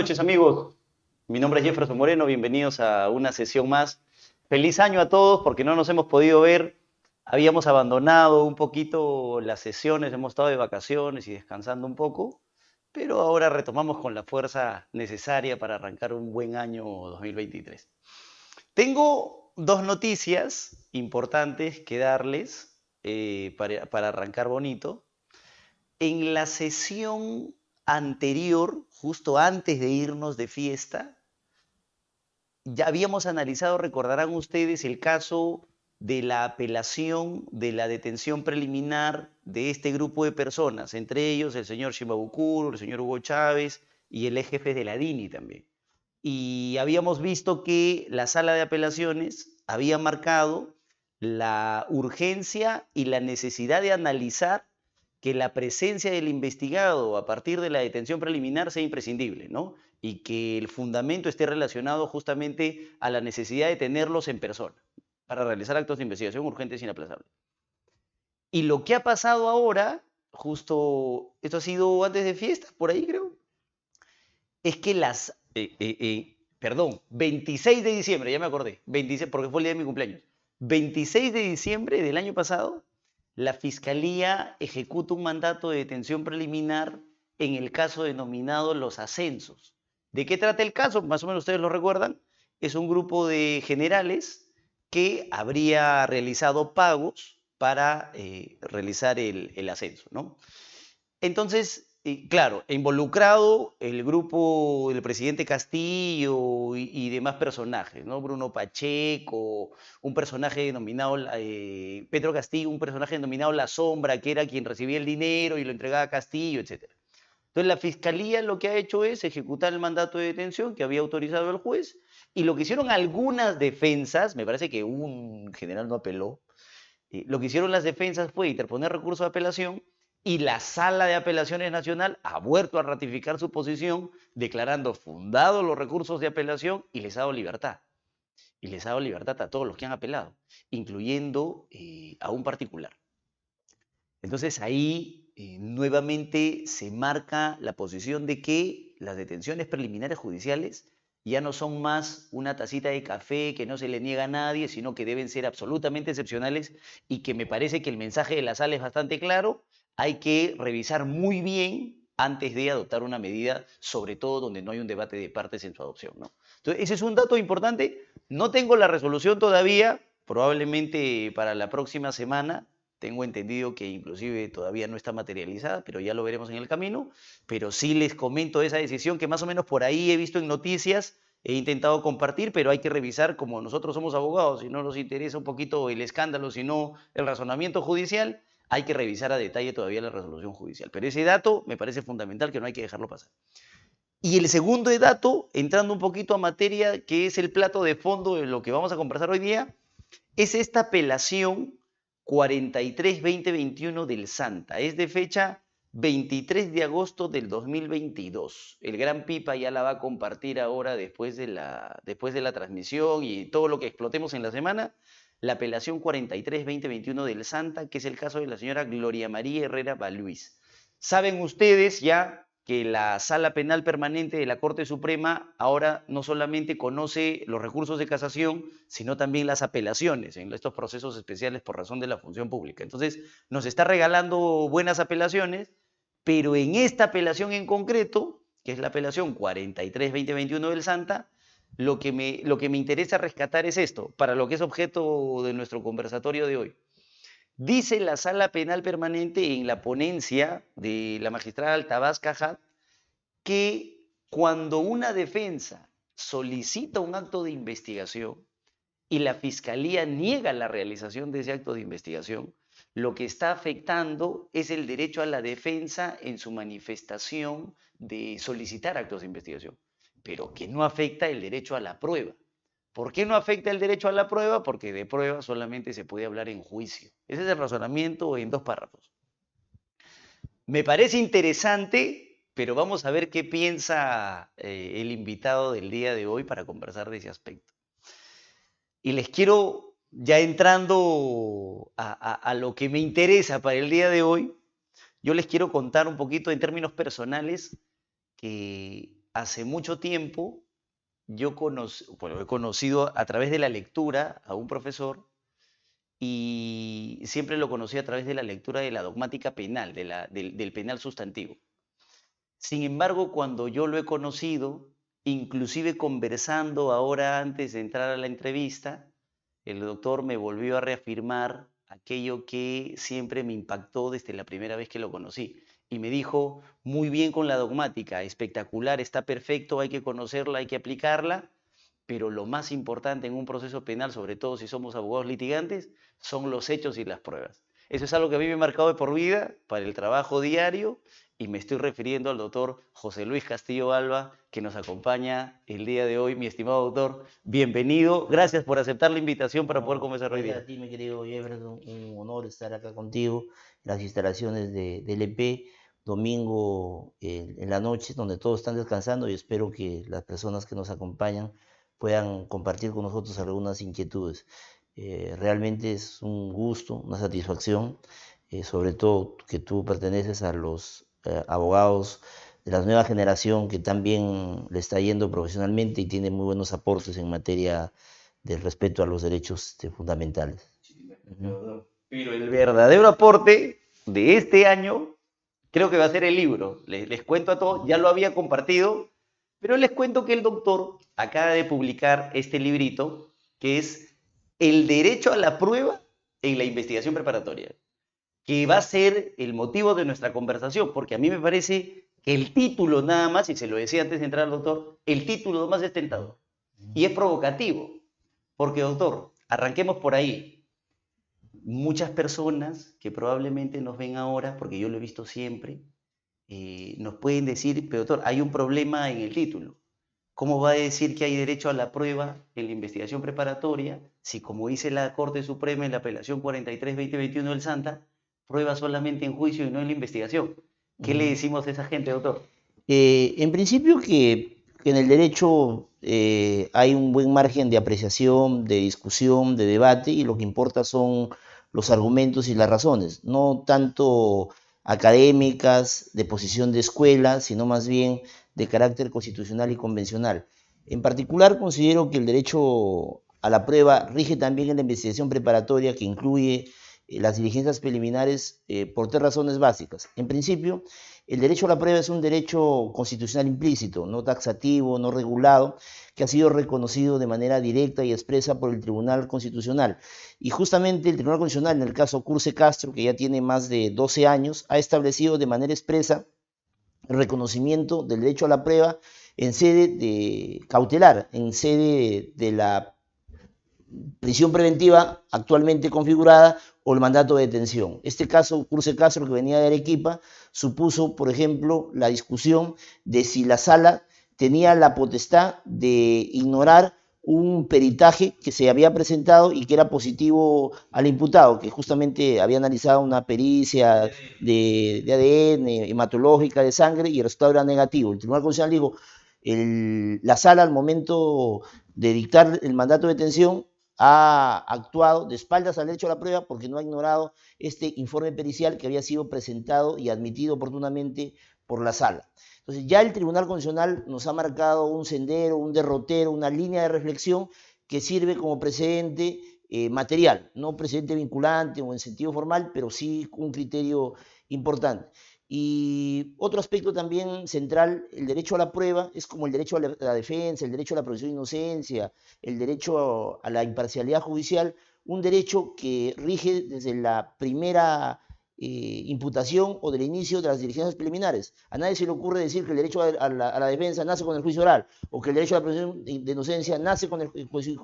Noches amigos, mi nombre es Jefferson Moreno, bienvenidos a una sesión más. Feliz año a todos porque no nos hemos podido ver, habíamos abandonado un poquito las sesiones, hemos estado de vacaciones y descansando un poco, pero ahora retomamos con la fuerza necesaria para arrancar un buen año 2023. Tengo dos noticias importantes que darles eh, para, para arrancar bonito. En la sesión anterior, justo antes de irnos de fiesta, ya habíamos analizado, recordarán ustedes, el caso de la apelación de la detención preliminar de este grupo de personas, entre ellos el señor Shimabukuro, el señor Hugo Chávez y el ex jefe de la DINI también. Y habíamos visto que la sala de apelaciones había marcado la urgencia y la necesidad de analizar que la presencia del investigado a partir de la detención preliminar sea imprescindible, ¿no? Y que el fundamento esté relacionado justamente a la necesidad de tenerlos en persona para realizar actos de investigación urgentes e inaplazables. Y lo que ha pasado ahora, justo, esto ha sido antes de fiesta, por ahí creo, es que las, eh, eh, eh, perdón, 26 de diciembre, ya me acordé, 26, porque fue el día de mi cumpleaños, 26 de diciembre del año pasado, la Fiscalía ejecuta un mandato de detención preliminar en el caso denominado los ascensos. ¿De qué trata el caso? Más o menos ustedes lo recuerdan. Es un grupo de generales que habría realizado pagos para eh, realizar el, el ascenso. ¿no? Entonces, y claro, involucrado el grupo del presidente Castillo y, demás personajes, ¿no? Bruno Pacheco, un personaje denominado, eh, Pedro Castillo, un personaje denominado La Sombra, que era quien recibía el dinero y lo entregaba a Castillo, etc. Entonces la fiscalía lo que ha hecho es ejecutar el mandato de detención que había autorizado el juez y lo que hicieron algunas defensas, me parece que un general no apeló, eh, lo que hicieron las defensas fue interponer recurso de apelación y la Sala de Apelaciones Nacional ha vuelto a ratificar su posición, declarando fundados los recursos de apelación y les ha dado libertad. Y les ha dado libertad a todos los que han apelado, incluyendo eh, a un particular. Entonces ahí eh, nuevamente se marca la posición de que las detenciones preliminares judiciales ya no son más una tacita de café que no se le niega a nadie, sino que deben ser absolutamente excepcionales y que me parece que el mensaje de la sala es bastante claro hay que revisar muy bien antes de adoptar una medida, sobre todo donde no hay un debate de partes en su adopción. ¿no? Entonces, ese es un dato importante. No tengo la resolución todavía, probablemente para la próxima semana. Tengo entendido que inclusive todavía no está materializada, pero ya lo veremos en el camino. Pero sí les comento esa decisión que más o menos por ahí he visto en noticias, he intentado compartir, pero hay que revisar, como nosotros somos abogados, y no nos interesa un poquito el escándalo, sino el razonamiento judicial, hay que revisar a detalle todavía la resolución judicial. Pero ese dato me parece fundamental que no hay que dejarlo pasar. Y el segundo dato, entrando un poquito a materia, que es el plato de fondo de lo que vamos a conversar hoy día, es esta apelación 43-2021 del Santa. Es de fecha 23 de agosto del 2022. El Gran Pipa ya la va a compartir ahora después de la, después de la transmisión y todo lo que explotemos en la semana la apelación 43-2021 del Santa, que es el caso de la señora Gloria María Herrera Baluís. Saben ustedes ya que la Sala Penal Permanente de la Corte Suprema ahora no solamente conoce los recursos de casación, sino también las apelaciones en estos procesos especiales por razón de la función pública. Entonces, nos está regalando buenas apelaciones, pero en esta apelación en concreto, que es la apelación 43-2021 del Santa, lo que, me, lo que me interesa rescatar es esto, para lo que es objeto de nuestro conversatorio de hoy. Dice la sala penal permanente en la ponencia de la magistrada Altabás Cajat que cuando una defensa solicita un acto de investigación y la fiscalía niega la realización de ese acto de investigación, lo que está afectando es el derecho a la defensa en su manifestación de solicitar actos de investigación pero que no afecta el derecho a la prueba. ¿Por qué no afecta el derecho a la prueba? Porque de prueba solamente se puede hablar en juicio. Ese es el razonamiento en dos párrafos. Me parece interesante, pero vamos a ver qué piensa eh, el invitado del día de hoy para conversar de ese aspecto. Y les quiero, ya entrando a lo que me interesa para el día de hoy, yo les quiero contar un poquito en términos personales que hace mucho tiempo yo he conocido a través de la lectura a un profesor y siempre lo conocí a través de la lectura de la dogmática penal, del, penal sustantivo. Sin embargo, cuando yo lo he conocido, inclusive conversando ahora antes de entrar a la entrevista, el doctor me volvió a reafirmar aquello que siempre me impactó desde la primera vez que lo conocí. Y me dijo, muy bien con la dogmática, espectacular, está perfecto, hay que conocerla, hay que aplicarla, pero lo más importante en un proceso penal, sobre todo si somos abogados litigantes, son los hechos y las pruebas. Eso es algo que a mí me ha marcado de por vida para el trabajo diario y me estoy refiriendo al doctor José Luis Castillo Alba, que nos acompaña el día de hoy. Mi estimado doctor, bienvenido. Gracias por aceptar la invitación para poder conversar hoy día. A ti, mi querido Jefferson, un honor estar acá contigo en las instalaciones de, del EP, domingo en la noche, donde todos están descansando y espero que las personas que nos acompañan puedan compartir con nosotros algunas inquietudes. Eh, realmente es un gusto, una satisfacción, eh, sobre todo que tú perteneces a los eh, abogados de la nueva generación que también le está yendo profesionalmente y tiene muy buenos aportes en materia de respeto a los derechos este, fundamentales. Pero el verdadero aporte de este año creo que va a ser el libro. Les, cuento a todos, ya lo había compartido, pero les cuento que el doctor acaba de publicar este librito que es El derecho a la prueba en la investigación preparatoria, que va a ser el motivo de nuestra conversación, porque a mí me parece que el título nada más, y se lo decía antes de entrar al doctor, el título más es tentador y es provocativo, porque doctor, arranquemos por ahí. Muchas personas que probablemente nos ven ahora, porque yo lo he visto siempre, eh, nos pueden decir, pero doctor, hay un problema en el título. ¿Cómo va a decir que hay derecho a la prueba en la investigación preparatoria si, como dice la Corte Suprema en la apelación 43-2021 del Santa, prueba solamente en juicio y no en la investigación? ¿Qué le decimos a esa gente, doctor? Eh, en principio que, en el derecho eh, hay un buen margen de apreciación, de discusión, de debate, y lo que importa son los argumentos y las razones, no tanto académicas, de posición de escuela, sino más bien de carácter constitucional y convencional. En particular, considero que el derecho a la prueba rige también en la investigación preparatoria que incluye eh, las diligencias preliminares eh, por tres razones básicas. En principio, el derecho a la prueba es un derecho constitucional implícito, no taxativo, no regulado, que ha sido reconocido de manera directa y expresa por el Tribunal Constitucional. Y justamente el Tribunal Constitucional, en el caso Curse Castro, que ya tiene más de 12 años, ha establecido de manera expresa el reconocimiento del derecho a la prueba en sede de cautelar, en sede de la prisión preventiva actualmente configurada o el mandato de detención. Este caso, Cruce Castro, que venía de Arequipa, supuso, por ejemplo, la discusión de si la sala tenía la potestad de ignorar un peritaje que se había presentado y que era positivo al imputado, que justamente había analizado una pericia de, ADN hematológica de sangre y el resultado era negativo. El Tribunal Constitucional dijo, la sala al momento de dictar el mandato de detención ha actuado de espaldas al derecho a la prueba porque no ha ignorado este informe pericial que había sido presentado y admitido oportunamente por la sala. Entonces ya el Tribunal Constitucional nos ha marcado un sendero, un derrotero, una línea de reflexión que sirve como precedente eh, material, no precedente vinculante o en sentido formal, pero sí un criterio importante. Y otro aspecto también central, el derecho a la prueba, es como el derecho a la, defensa, el derecho a la presunción de inocencia, el derecho a, la imparcialidad judicial, un derecho que rige desde la primera eh, imputación o del inicio de las diligencias preliminares. A nadie se le ocurre decir que el derecho a, la, defensa nace con el juicio oral o que el derecho a la presunción de inocencia nace con el,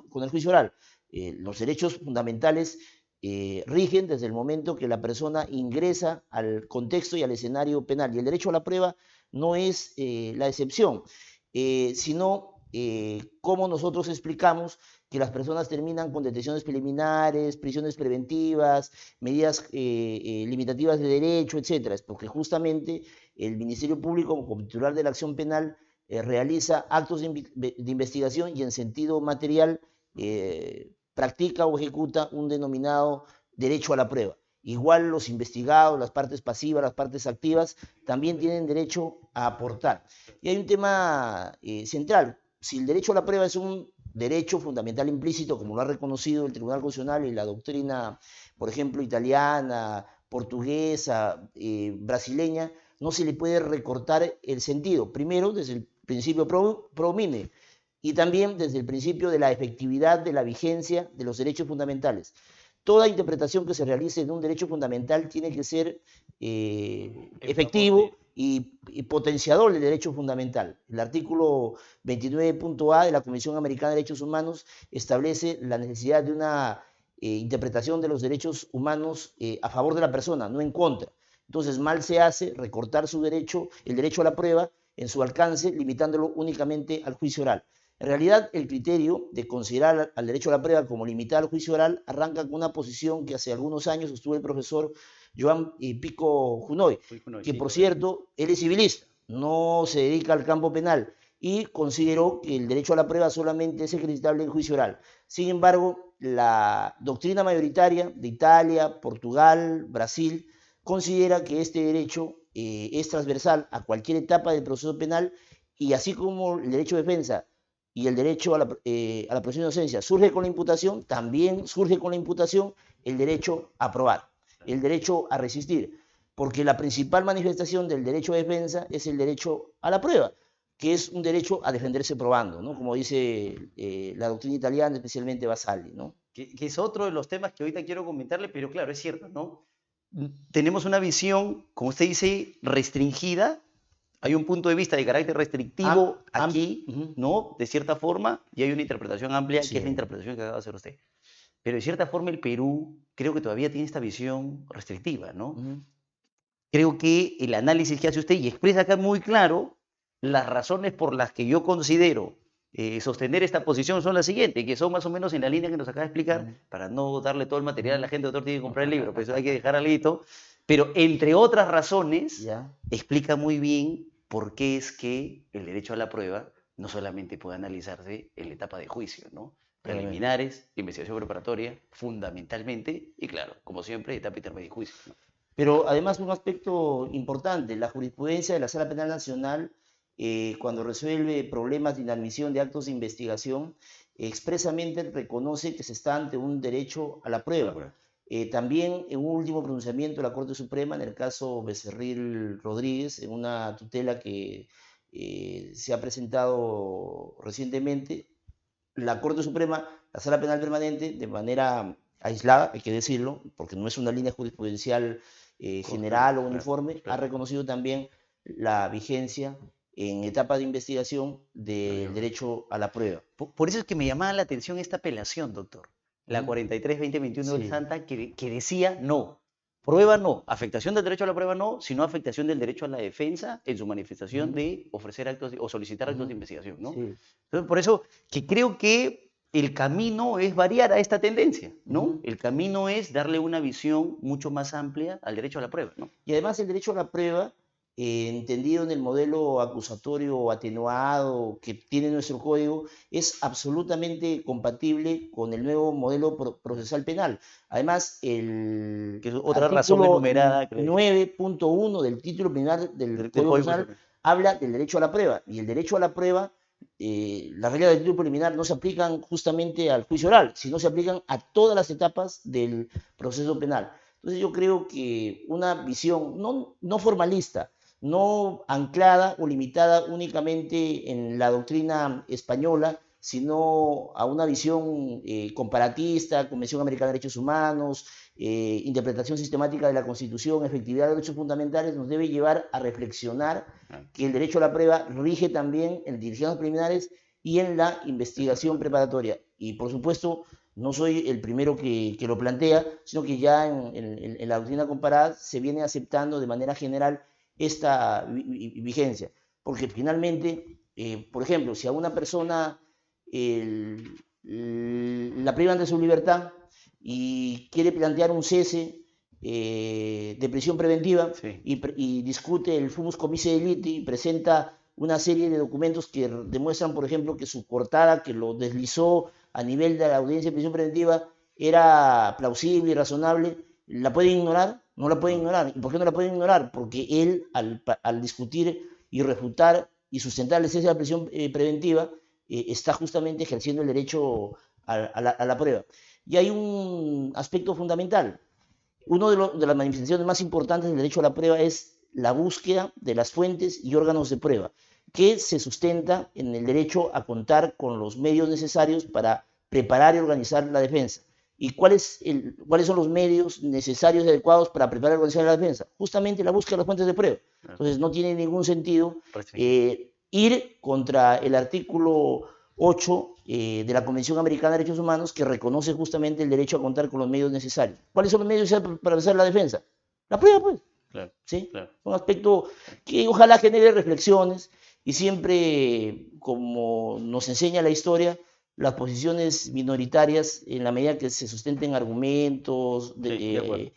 con el juicio oral. Eh, los derechos fundamentales eh, rigen desde el momento que la persona ingresa al contexto y al escenario penal. Y el derecho a la prueba no es eh, la excepción, eh, sino cómo nosotros explicamos que las personas terminan con detenciones preliminares, prisiones preventivas, medidas limitativas de derecho, etc. Es porque justamente el Ministerio Público, como titular de la acción penal, realiza actos de, investigación y en sentido material practica o ejecuta un denominado derecho a la prueba. igual los investigados, las partes pasivas, las partes activas, también tienen derecho a aportar. Y hay un tema eh, central. Si el derecho a la prueba es un derecho fundamental implícito, como lo ha reconocido el Tribunal Constitucional y la doctrina, por ejemplo, italiana, portuguesa, eh, brasileña, no se le puede recortar el sentido. Primero, desde el principio pro, promine y también desde el principio de la efectividad de la vigencia de los derechos fundamentales. Toda interpretación que se realice de un derecho fundamental tiene que ser eh, efectivo y, potenciador del derecho fundamental. El artículo 29.a de la Convención Americana de Derechos Humanos establece la necesidad de una eh, interpretación de los derechos humanos eh, a favor de la persona, no en contra. Entonces, mal se hace recortar su derecho, el derecho a la prueba, en su alcance, limitándolo únicamente al juicio oral. En realidad, el criterio de considerar al derecho a la prueba como limitado al juicio oral arranca con una posición que hace algunos años estuvo el profesor Joan Pico Junoy, que por cierto, él es civilista, no se dedica al campo penal y consideró que el derecho a la prueba solamente es ejercitable en juicio oral. Sin embargo, la doctrina mayoritaria de Italia, Portugal, Brasil, considera que este derecho eh, es transversal a cualquier etapa del proceso penal y así como el derecho de defensa y el derecho a la, eh, a la presunción de inocencia surge con la imputación, también surge con la imputación el derecho a probar, el derecho a resistir, porque la principal manifestación del derecho de defensa es el derecho a la prueba, que es un derecho a defenderse probando, ¿no? como dice eh, la doctrina italiana, especialmente Basali. ¿no? Que, que, es otro de los temas que ahorita quiero comentarle, pero claro, es cierto, ¿no? tenemos una visión, como usted dice, restringida. Hay un punto de vista de carácter restrictivo aquí, ¿no? De cierta forma, y hay una interpretación amplia, que es la interpretación que acaba de hacer usted. Pero de cierta forma el Perú creo que todavía tiene esta visión restrictiva, ¿no? Creo que el análisis que hace usted y expresa acá muy claro las razones por las que yo considero eh, sostener esta posición son las siguientes, que son más o menos en la línea que nos acaba de explicar, para no darle todo el material a la gente, doctor tiene que comprar el libro, pues hay que dejar algo. Pero entre otras razones, explica muy bien por qué es que el derecho a la prueba no solamente puede analizarse en la etapa de juicio, ¿no? Preliminares, investigación preparatoria, fundamentalmente, y claro, como siempre, etapa intermedia de juicio. Pero además un aspecto importante, la jurisprudencia de la Sala Penal Nacional eh, cuando resuelve problemas de inadmisión de actos de investigación, expresamente reconoce que se está ante un derecho a la prueba. Eh, también en un último pronunciamiento de la Corte Suprema, en el caso Becerril Rodríguez, en una tutela que eh, se ha presentado recientemente, la Corte Suprema, la Sala Penal Permanente, de manera aislada, hay que decirlo, porque no es una línea jurisprudencial general o uniforme, ha reconocido también la vigencia en etapa de investigación del derecho a la prueba. Por, eso es que me llamaba la atención esta apelación, doctor. La 43-2021 del Santa, que, que, decía no. Prueba no, afectación del derecho a la prueba no, sino afectación del derecho a la defensa en su manifestación de ofrecer actos o solicitar actos de investigación, ¿no? Entonces, por eso que creo que el camino es variar a esta tendencia, ¿no? El camino es darle una visión mucho más amplia al derecho a la prueba, ¿no? Y además el derecho a la prueba eh, entendido en el modelo acusatorio atenuado que tiene nuestro código, es absolutamente compatible con el nuevo modelo procesal penal. Además, el que otra razón enumerada 9.1 del título penal del, Código Penal habla del derecho a la prueba y el derecho a la prueba eh, las reglas del título preliminar no se aplican justamente al juicio oral, sino se aplican a todas las etapas del proceso penal. Entonces yo creo que una visión no, no formalista, no anclada o limitada únicamente en la doctrina española, sino a una visión eh, comparatista, Convención Americana de Derechos Humanos, eh, interpretación sistemática de la Constitución, efectividad de derechos fundamentales, nos debe llevar a reflexionar que el derecho a la prueba rige también en diligencias preliminares y en la investigación preparatoria. Y por supuesto, no soy el primero que, lo plantea, sino que ya en la doctrina comparada se viene aceptando de manera general esta vigencia. Porque finalmente, eh, por ejemplo, si a una persona la privan de su libertad y quiere plantear un cese eh, de prisión preventiva y, discute el fumus comice deliti y presenta una serie de documentos que demuestran, por ejemplo, que su cortada, que lo deslizó a nivel de la audiencia de prisión preventiva, era plausible y razonable, ¿La pueden ignorar? No la pueden ignorar. ¿Y por qué no la pueden ignorar? Porque él, al, al discutir y refutar y sustentar la esencia de la prisión eh, preventiva, eh, está justamente ejerciendo el derecho a, la, prueba. Y hay un aspecto fundamental. Una de, de, las manifestaciones más importantes del derecho a la prueba es la búsqueda de las fuentes y órganos de prueba, que se sustenta en el derecho a contar con los medios necesarios para preparar y organizar la defensa. ¿Y cuáles son los medios necesarios y adecuados para preparar y organizar la defensa? Justamente la búsqueda de las fuentes de prueba. Entonces no tiene ningún sentido eh, ir contra el artículo 8 eh, de la Convención Americana de Derechos Humanos que reconoce justamente el derecho a contar con los medios necesarios. ¿Cuáles son los medios necesarios para hacer la defensa? La prueba, pues. Claro, ¿Sí? Un aspecto que ojalá genere reflexiones y siempre, como nos enseña la historia, las posiciones minoritarias, en la medida que se sustenten argumentos, de, eh,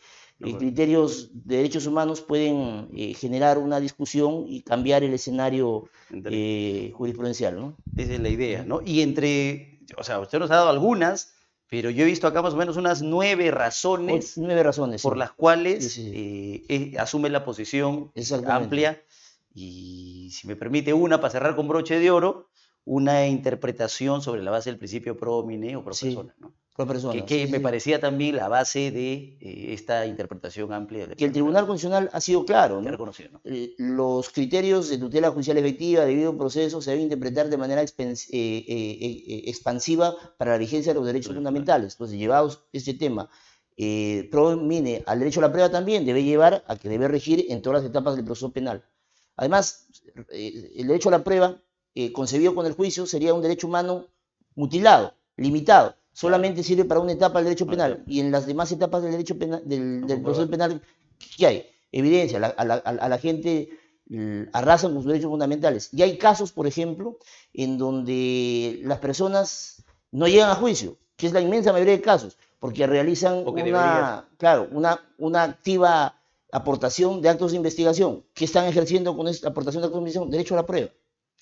criterios de derechos humanos, pueden eh, generar una discusión y cambiar el escenario eh, jurisprudencial. ¿no? Esa es la idea, ¿no? Y entre, o sea, usted nos ha dado algunas, pero yo he visto acá más o menos unas nueve razones, nueve razones por las cuales asume la posición amplia. Y si me permite una, para cerrar con broche de oro, una interpretación sobre la base del principio pro mine o pro persona. ¿no? Pro persona. Que, me parecía también la base de eh, esta interpretación amplia. que el Tribunal Constitucional ha sido claro. ¿no? Reconocido, eh, los criterios de tutela judicial efectiva debido a un proceso se deben interpretar de manera eh, expansiva para la vigencia de los derechos fundamentales. Entonces, llevados este tema pro mine al derecho a la prueba también debe llevar a que debe regir en todas las etapas del proceso penal. Además, el derecho a la prueba eh, concebido con el juicio sería un derecho humano mutilado, limitado. Solamente sirve para una etapa del derecho penal y en las demás etapas del derecho penal, del, proceso penal, ¿qué hay? Evidencia, a la, gente arrasan con sus derechos fundamentales. Y hay casos, por ejemplo, en donde las personas no llegan a juicio, que es la inmensa mayoría de casos, porque realizan una, claro, una, una activa aportación de actos de investigación. que están ejerciendo con esta aportación de actos de investigación? Derecho a la prueba.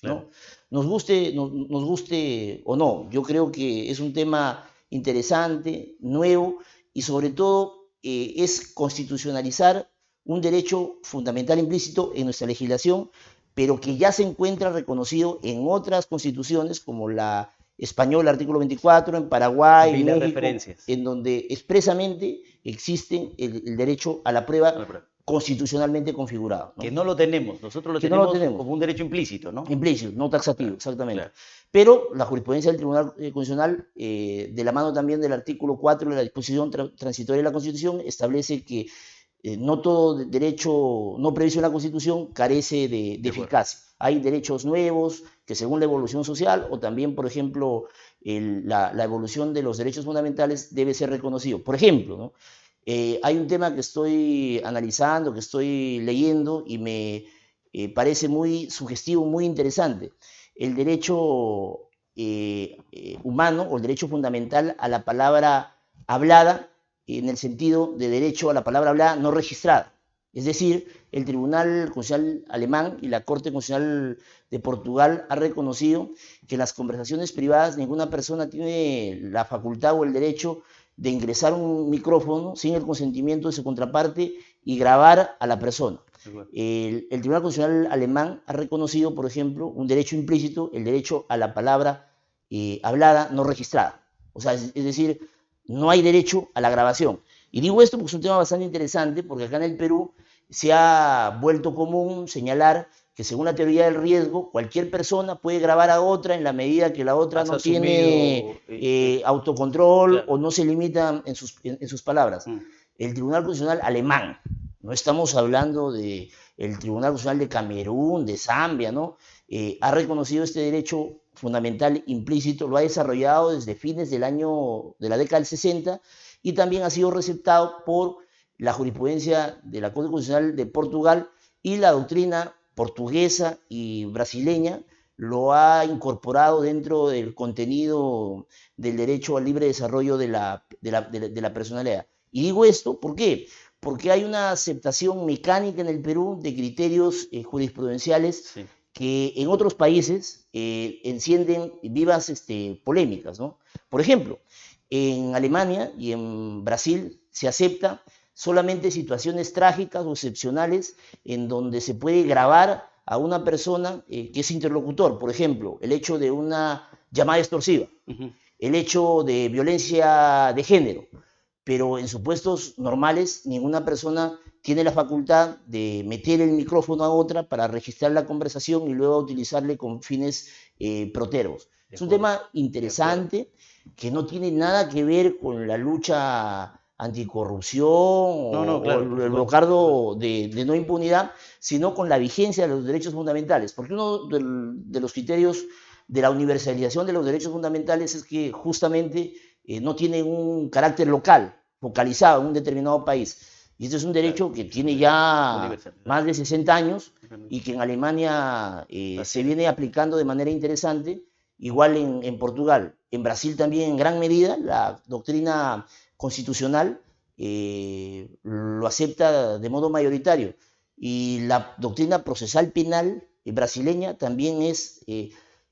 Nos, guste, nos, guste o no, yo creo que es un tema interesante, nuevo y sobre todo eh, es constitucionalizar un derecho fundamental implícito en nuestra legislación, pero que ya se encuentra reconocido en otras constituciones como la española, artículo 24, en Paraguay, en México, en donde expresamente existe el, derecho a la prueba constitucionalmente configurado. Que no lo tenemos, nosotros lo tenemos, como un derecho implícito, ¿no? Implícito, no taxativo, exactamente. Pero la jurisprudencia del Tribunal eh, Constitucional, eh, de la mano también del artículo 4 de la disposición transitoria de la Constitución, establece que eh, no todo derecho no previsto en la Constitución carece de, eficacia. Hay derechos nuevos que según la evolución social o también, por ejemplo, la, la, evolución de los derechos fundamentales debe ser reconocido. Por ejemplo, ¿no? Eh, hay un tema que estoy analizando, que estoy leyendo y me eh, parece muy sugestivo, muy interesante. El derecho eh, humano o el derecho fundamental a la palabra hablada en el sentido de derecho a la palabra hablada no registrada. Es decir, el Tribunal Constitucional alemán y la Corte Constitucional de Portugal ha reconocido que en las conversaciones privadas ninguna persona tiene la facultad o el derecho de ingresar un micrófono sin el consentimiento de su contraparte y grabar a la persona. El, Tribunal Constitucional alemán ha reconocido, por ejemplo, un derecho implícito, el derecho a la palabra eh, hablada no registrada. O sea, es, decir, no hay derecho a la grabación. Y digo esto porque es un tema bastante interesante, porque acá en el Perú se ha vuelto común señalar que según la teoría del riesgo, cualquier persona puede grabar a otra en la medida que la otra no tiene eh, autocontrol o no se limita en sus, en, sus palabras. Mm. El Tribunal Constitucional alemán, no estamos hablando del el Tribunal Constitucional de Camerún, de Zambia, ¿no? Eh, ha reconocido este derecho fundamental implícito, lo ha desarrollado desde fines del año, de la década del 60 y también ha sido receptado por la jurisprudencia de la Corte Constitucional de Portugal y la doctrina portuguesa y brasileña lo ha incorporado dentro del contenido del derecho al libre desarrollo de la, de la, personalidad. Y digo esto, ¿por qué? Porque hay una aceptación mecánica en el Perú de criterios eh, jurisprudenciales que en otros países eh, encienden vivas este, polémicas. ¿no? Por ejemplo, en Alemania y en Brasil se acepta solamente situaciones trágicas o excepcionales en donde se puede grabar a una persona eh, que es interlocutor. Por ejemplo, el hecho de una llamada extorsiva, el hecho de violencia de género. Pero en supuestos normales, ninguna persona tiene la facultad de meter el micrófono a otra para registrar la conversación y luego utilizarle con fines eh, protervos. Es un tema interesante que no tiene nada que ver con la lucha anticorrupción o, el bloqueo de, no impunidad, sino con la vigencia de los derechos fundamentales. Porque uno de, los criterios de la universalización de los derechos fundamentales es que justamente eh, no tienen un carácter local, focalizado en un determinado país. Y este es un derecho que tiene ya más de 60 años y que en Alemania eh, se viene aplicando de manera interesante, igual en, en Portugal. En Brasil también en gran medida la doctrina constitucional eh, lo acepta de modo mayoritario. Y la doctrina procesal penal brasileña también es eh,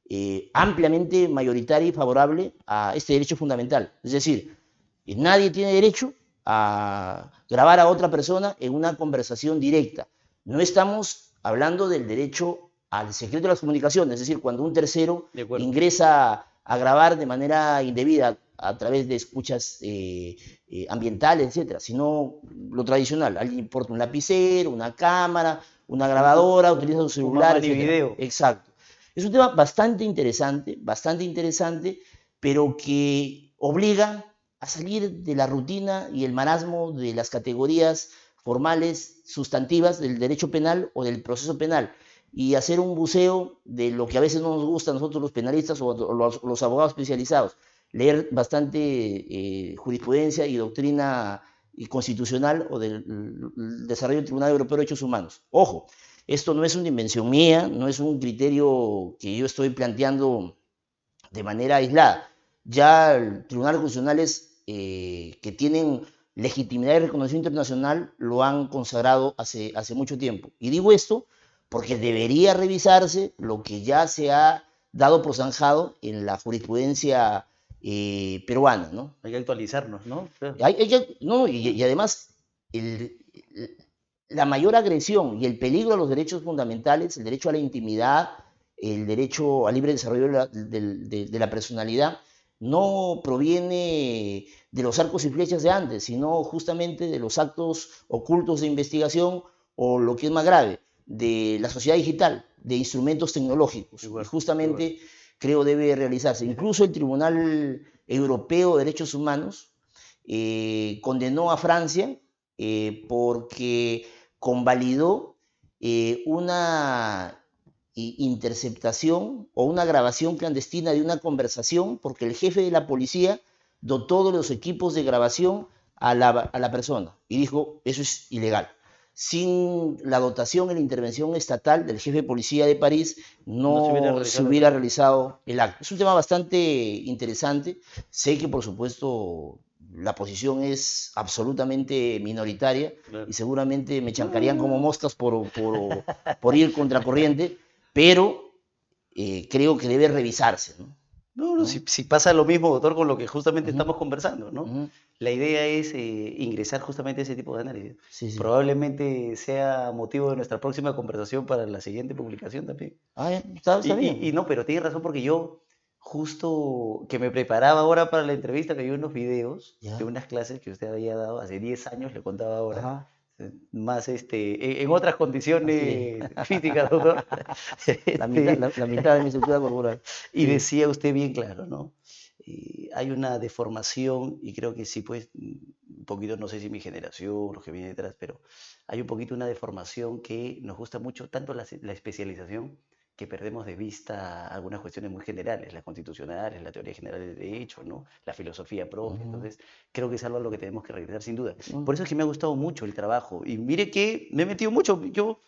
eh, ampliamente mayoritaria y favorable a este derecho fundamental. Es decir, nadie tiene derecho a grabar a otra persona en una conversación directa. No estamos hablando del derecho al secreto de las comunicaciones, es decir, cuando un tercero ingresa a grabar de manera indebida a través de escuchas eh, eh, ambientales, etcétera, sino lo tradicional. Alguien importa un lapicero, una cámara, una grabadora, utiliza un celular, y video. Exacto. Es un tema bastante interesante, bastante interesante, pero que obliga a salir de la rutina y el marasmo de las categorías formales sustantivas del derecho penal o del proceso penal y hacer un buceo de lo que a veces no nos gusta a nosotros los penalistas o los abogados especializados, leer bastante eh, jurisprudencia y doctrina constitucional o del desarrollo del Tribunal Europeo de Derechos Humanos. Ojo, esto no es una invención mía, no es un criterio que yo estoy planteando de manera aislada. Ya tribunales constitucionales eh, que tienen legitimidad y reconocimiento internacional lo han consagrado hace, hace mucho tiempo. Y digo esto porque debería revisarse lo que ya se ha dado por zanjado en la jurisprudencia eh, peruana, ¿no? Hay que actualizarnos, ¿no? no y, además, la mayor agresión y el peligro a los derechos fundamentales, el derecho a la intimidad, el derecho al libre desarrollo de la, personalidad, no proviene de los arcos y flechas de antes, sino justamente de los actos ocultos de investigación o lo que es más grave, de la sociedad digital, de instrumentos tecnológicos. y justamente creo debe realizarse. Incluso el Tribunal Europeo de Derechos Humanos eh, condenó a Francia eh, porque convalidó eh, una interceptación o una grabación clandestina de una conversación porque el jefe de la policía dotó de los equipos de grabación a la, a la persona y dijo, eso es ilegal sin la dotación y la intervención estatal del jefe de policía de París, no, se, hubiera realizado el acto. Es un tema bastante interesante. Sé que, por supuesto, la posición es absolutamente minoritaria y seguramente me chancarían como moscas por, por, por ir contracorriente, pero eh, creo que debe revisarse. ¿no? No, no, Si, pasa lo mismo, doctor, con lo que justamente estamos conversando, ¿no? La idea es eh, ingresar justamente a ese tipo de análisis. Probablemente sea motivo de nuestra próxima conversación para la siguiente publicación también. Ah, está, bien. Y, no, pero tiene razón porque yo justo que me preparaba ahora para la entrevista, que vi unos videos de unas clases que usted había dado hace 10 años, le contaba ahora más este, en otras condiciones físicas, doctor. la, mitad, la, mitad, de mi estructura corporal. Y decía usted bien claro, ¿no? hay una deformación, y creo que sí, pues, un poquito, no sé si mi generación, los que vienen detrás, pero hay un poquito una deformación que nos gusta mucho, tanto la, la especialización que perdemos de vista algunas cuestiones muy generales, las constitucionales, la teoría general del derecho, ¿no? la filosofía propia. Entonces, creo que es algo a lo que tenemos que regresar sin duda. Por eso es que me ha gustado mucho el trabajo. Y mire que me he metido mucho. Yo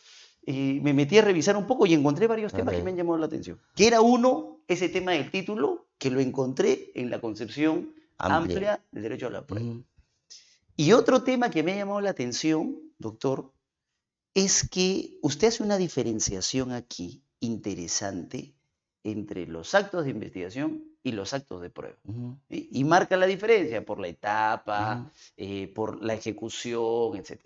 eh, me metí a revisar un poco y encontré varios temas que me han llamado la atención. Que era uno, ese tema del título, que lo encontré en la concepción amplia, del derecho a la prueba. Y otro tema que me ha llamado la atención, doctor, es que usted hace una diferenciación aquí interesante entre los actos de investigación y los actos de prueba. Y marca la diferencia por la etapa, eh, por la ejecución, etc.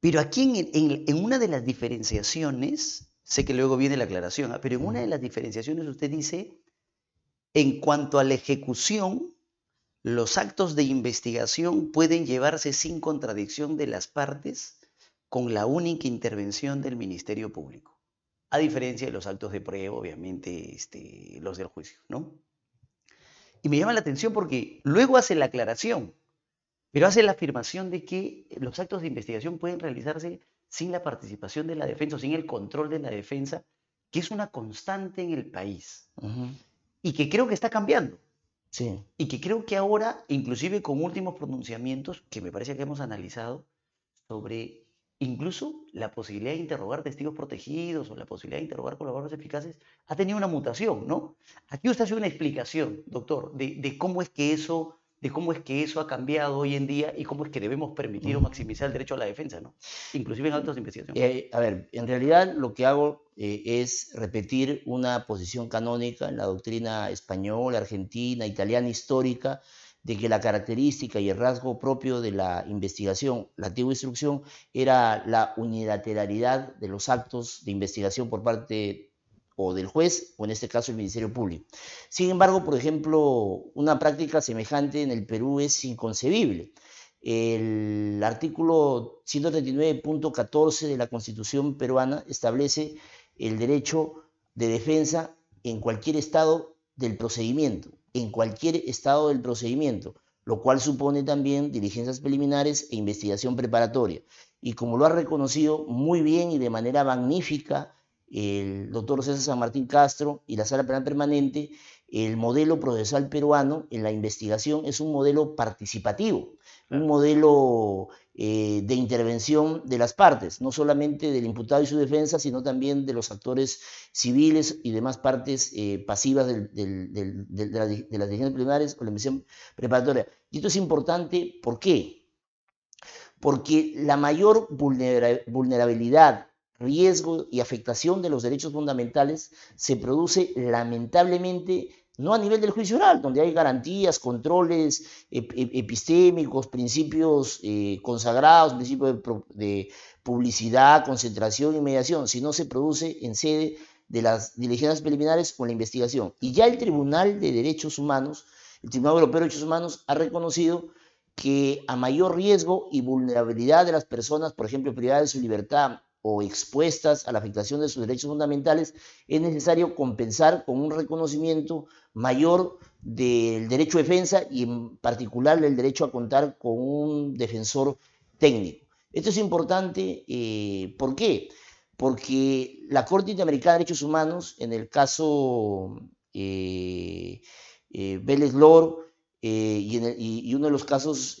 Pero aquí en, una de las diferenciaciones, sé que luego viene la aclaración, ¿ah? pero en una de las diferenciaciones usted dice, en cuanto a la ejecución, los actos de investigación pueden llevarse sin contradicción de las partes con la única intervención del Ministerio Público a diferencia de los actos de prueba, obviamente, este, los del juicio, ¿no? Y me llama la atención porque luego hace la aclaración, pero hace la afirmación de que los actos de investigación pueden realizarse sin la participación de la defensa o sin el control de la defensa, que es una constante en el país y que creo que está cambiando. Sí. Y que creo que ahora, inclusive con últimos pronunciamientos que me parece que hemos analizado sobre Incluso la posibilidad de interrogar testigos protegidos o la posibilidad de interrogar colaboradores eficaces ha tenido una mutación, ¿no? Aquí usted hace una explicación, doctor, de, cómo es que eso de cómo es que eso ha cambiado hoy en día y cómo es que debemos permitir o maximizar el derecho a la defensa, ¿no? Inclusive en actos de investigación. Eh, a ver, en realidad lo que hago eh, es repetir una posición canónica en la doctrina española, argentina, italiana, histórica, de que la característica y el rasgo propio de la investigación, la antigua instrucción, era la unilateralidad de los actos de investigación por parte o del juez o en este caso el Ministerio Público. Sin embargo, por ejemplo, una práctica semejante en el Perú es inconcebible. El artículo 139.14 de la Constitución peruana establece el derecho de defensa en cualquier estado del procedimiento en cualquier estado del procedimiento, lo cual supone también diligencias preliminares e investigación preparatoria. Y como lo ha reconocido muy bien y de manera magnífica el doctor César San Martín Castro y la Sala Penal Permanente, el modelo procesal peruano en la investigación es un modelo participativo, un modelo eh, de intervención de las partes, no solamente del imputado y su defensa, sino también de los actores civiles y demás partes eh, pasivas de, las decisiones preliminares o la investigación preparatoria. Y esto es importante, ¿por qué? Porque la mayor vulnerabilidad, riesgo y afectación de los derechos fundamentales se produce lamentablemente no a nivel del juicio oral, donde hay garantías, controles epistémicos, principios eh, consagrados, principios de, publicidad, concentración y mediación, sino se produce en sede de las diligencias preliminares o la investigación. Y ya el Tribunal de Derechos Humanos, el Tribunal Europeo de Derechos Humanos, ha reconocido que a mayor riesgo y vulnerabilidad de las personas, por ejemplo, privadas de su libertad o expuestas a la afectación de sus derechos fundamentales, es necesario compensar con un reconocimiento mayor del derecho de defensa y en particular el derecho a contar con un defensor técnico. Esto es importante, eh, ¿por qué? Porque la Corte Interamericana de Derechos Humanos, en el caso eh, eh Vélez Lor, eh, y, y, uno de los casos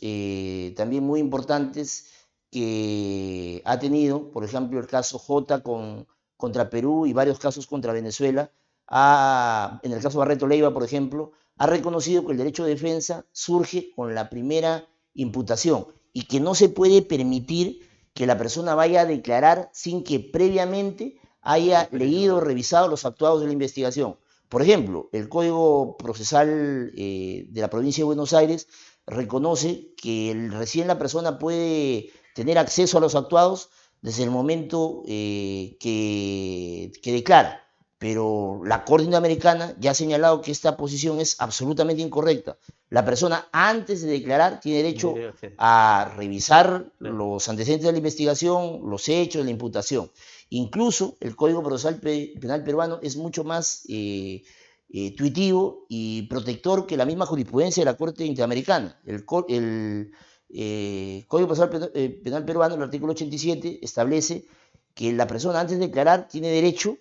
también muy importantes que ha tenido, por ejemplo, el caso J con, contra Perú y varios casos contra Venezuela, en el caso Barreto Leiva, por ejemplo, ha reconocido que el derecho de defensa surge con la primera imputación y que no se puede permitir que la persona vaya a declarar sin que previamente haya leído o revisado los actuados de la investigación. Por ejemplo, el Código Procesal eh, de la provincia de Buenos Aires reconoce que recién la persona puede tener acceso a los actuados desde el momento eh, que, que declara pero la Corte Interamericana ya ha señalado que esta posición es absolutamente incorrecta. La persona antes de declarar tiene derecho a revisar los antecedentes de la investigación, los hechos, la imputación. Incluso el Código Procesal Penal peruano es mucho más eh, eh, tuitivo y protector que la misma jurisprudencia de la Corte Interamericana. El, el eh, Código Procesal Penal peruano, el artículo 87, establece que la persona antes de declarar tiene derecho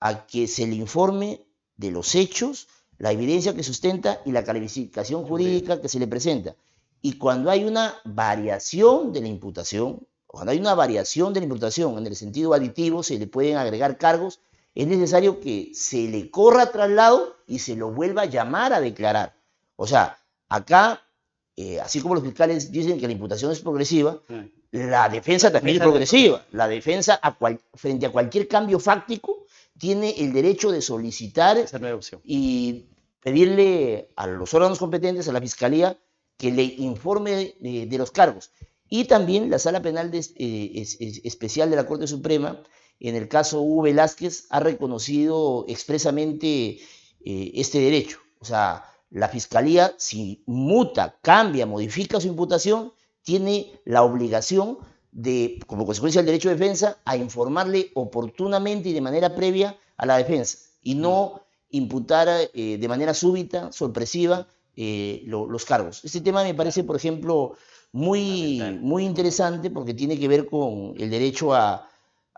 a que se le informe de los hechos, la evidencia que sustenta y la calificación jurídica que se le presenta. Y cuando hay una variación de la imputación, cuando hay una variación de la imputación en el sentido aditivo, se le pueden agregar cargos, es necesario que se le corra traslado y se lo vuelva a llamar a declarar. O sea, acá, eh, así como los fiscales dicen que la imputación es progresiva, la defensa también es progresiva. La defensa frente a cualquier cambio fáctico tiene el derecho de solicitar y pedirle a los órganos competentes, a la Fiscalía, que le informe de, los cargos. Y también la Sala Penal eh, Especial de la Corte Suprema, en el caso Hugo Velázquez, ha reconocido expresamente eh, este derecho. O sea, la Fiscalía, si muta, cambia, modifica su imputación, tiene la obligación de, como consecuencia del derecho de defensa, a informarle oportunamente y de manera previa a la defensa y no imputar eh, de manera súbita, sorpresiva, eh, los cargos. Este tema me parece, por ejemplo, muy, muy interesante porque tiene que ver con el derecho a,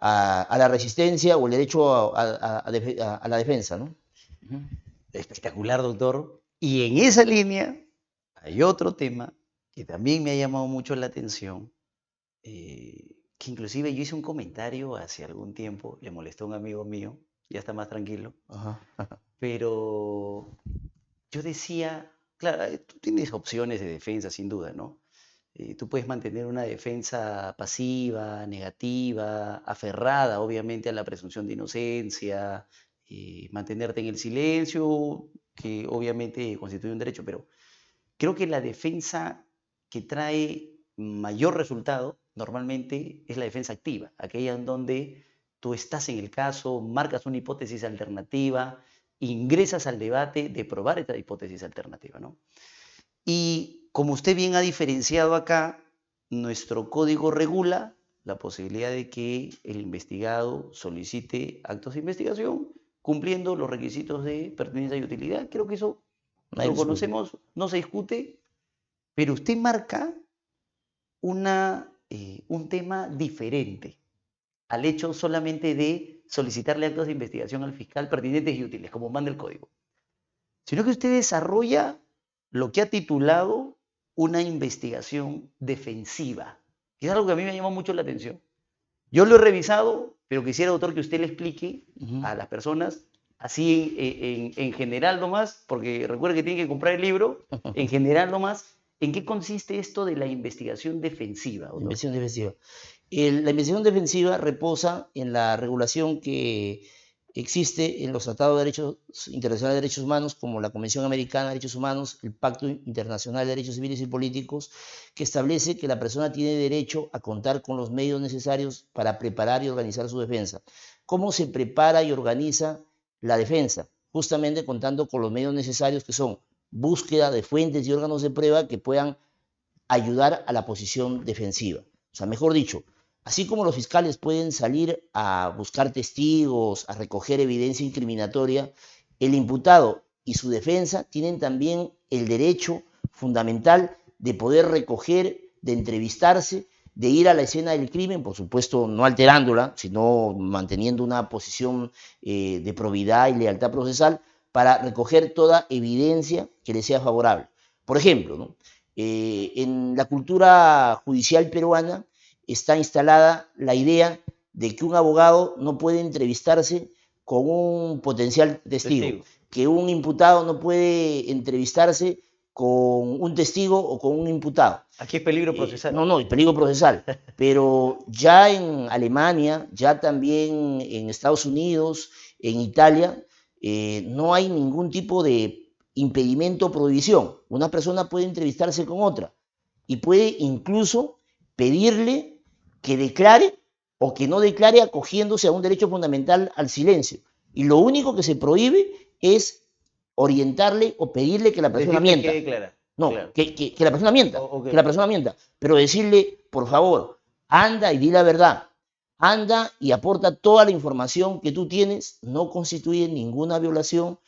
la resistencia o el derecho a, la defensa. ¿no? Espectacular, doctor. Y en esa línea hay otro tema que también me ha llamado mucho la atención, eh, que inclusive yo hice un comentario hace algún tiempo, le molestó a un amigo mío, ya está más tranquilo, pero yo decía, claro, eh, tú tienes opciones de defensa sin duda, ¿no? Eh, tú puedes mantener una defensa pasiva, negativa, aferrada obviamente a la presunción de inocencia, mantenerte en el silencio, que obviamente constituye un derecho, pero creo que la defensa que trae mayor resultado normalmente es la defensa activa, aquella en donde tú estás en el caso, marcas una hipótesis alternativa, ingresas al debate de probar esta hipótesis alternativa. ¿no? Y como usted bien ha diferenciado acá, nuestro código regula la posibilidad de que el investigado solicite actos de investigación cumpliendo los requisitos de pertenencia y utilidad. Creo que eso lo conocemos, no se discute, pero usted marca una, eh, un tema diferente al hecho solamente de solicitarle actos de investigación al fiscal pertinentes y útiles, como manda el código, sino que usted desarrolla lo que ha titulado una investigación defensiva, que es algo que a mí me llamó mucho la atención. Yo lo he revisado, pero quisiera, doctor, que usted le explique a las personas, así en, en, general nomás, porque recuerde que tiene que comprar el libro, en general nomás, ¿en qué consiste esto de la investigación defensiva? Investigación defensiva. la investigación defensiva reposa en la regulación que existe en los tratados de derechos internacionales de derechos humanos, como la Convención Americana de Derechos Humanos, el Pacto Internacional de Derechos Civiles y Políticos, que establece que la persona tiene derecho a contar con los medios necesarios para preparar y organizar su defensa. ¿Cómo se prepara y organiza la defensa? Justamente contando con los medios necesarios que son búsqueda de fuentes y órganos de prueba que puedan ayudar a la posición defensiva. O sea, mejor dicho, Así como los fiscales pueden salir a buscar testigos, a recoger evidencia incriminatoria, el imputado y su defensa tienen también el derecho fundamental de poder recoger, de entrevistarse, de ir a la escena del crimen, por supuesto no alterándola, sino manteniendo una posición eh, de probidad y lealtad procesal para recoger toda evidencia que le sea favorable. Por ejemplo, eh, en la cultura judicial peruana, está instalada la idea de que un abogado no puede entrevistarse con un potencial testigo, que un imputado no puede entrevistarse con un testigo o con un imputado. Aquí es peligro eh, procesal. no, no, es peligro procesal. Pero ya en Alemania, ya también en Estados Unidos, en Italia, eh, no hay ningún tipo de impedimento o prohibición. Una persona puede entrevistarse con otra y puede incluso pedirle que declare o que no declare acogiéndose a un derecho fundamental al silencio. Y lo único que se prohíbe es orientarle o pedirle que la persona mienta. no, que, la persona mienta, que la persona mienta. Pero decirle, por favor, anda y di la verdad. Anda y aporta toda la información que tú tienes. No constituye ninguna violación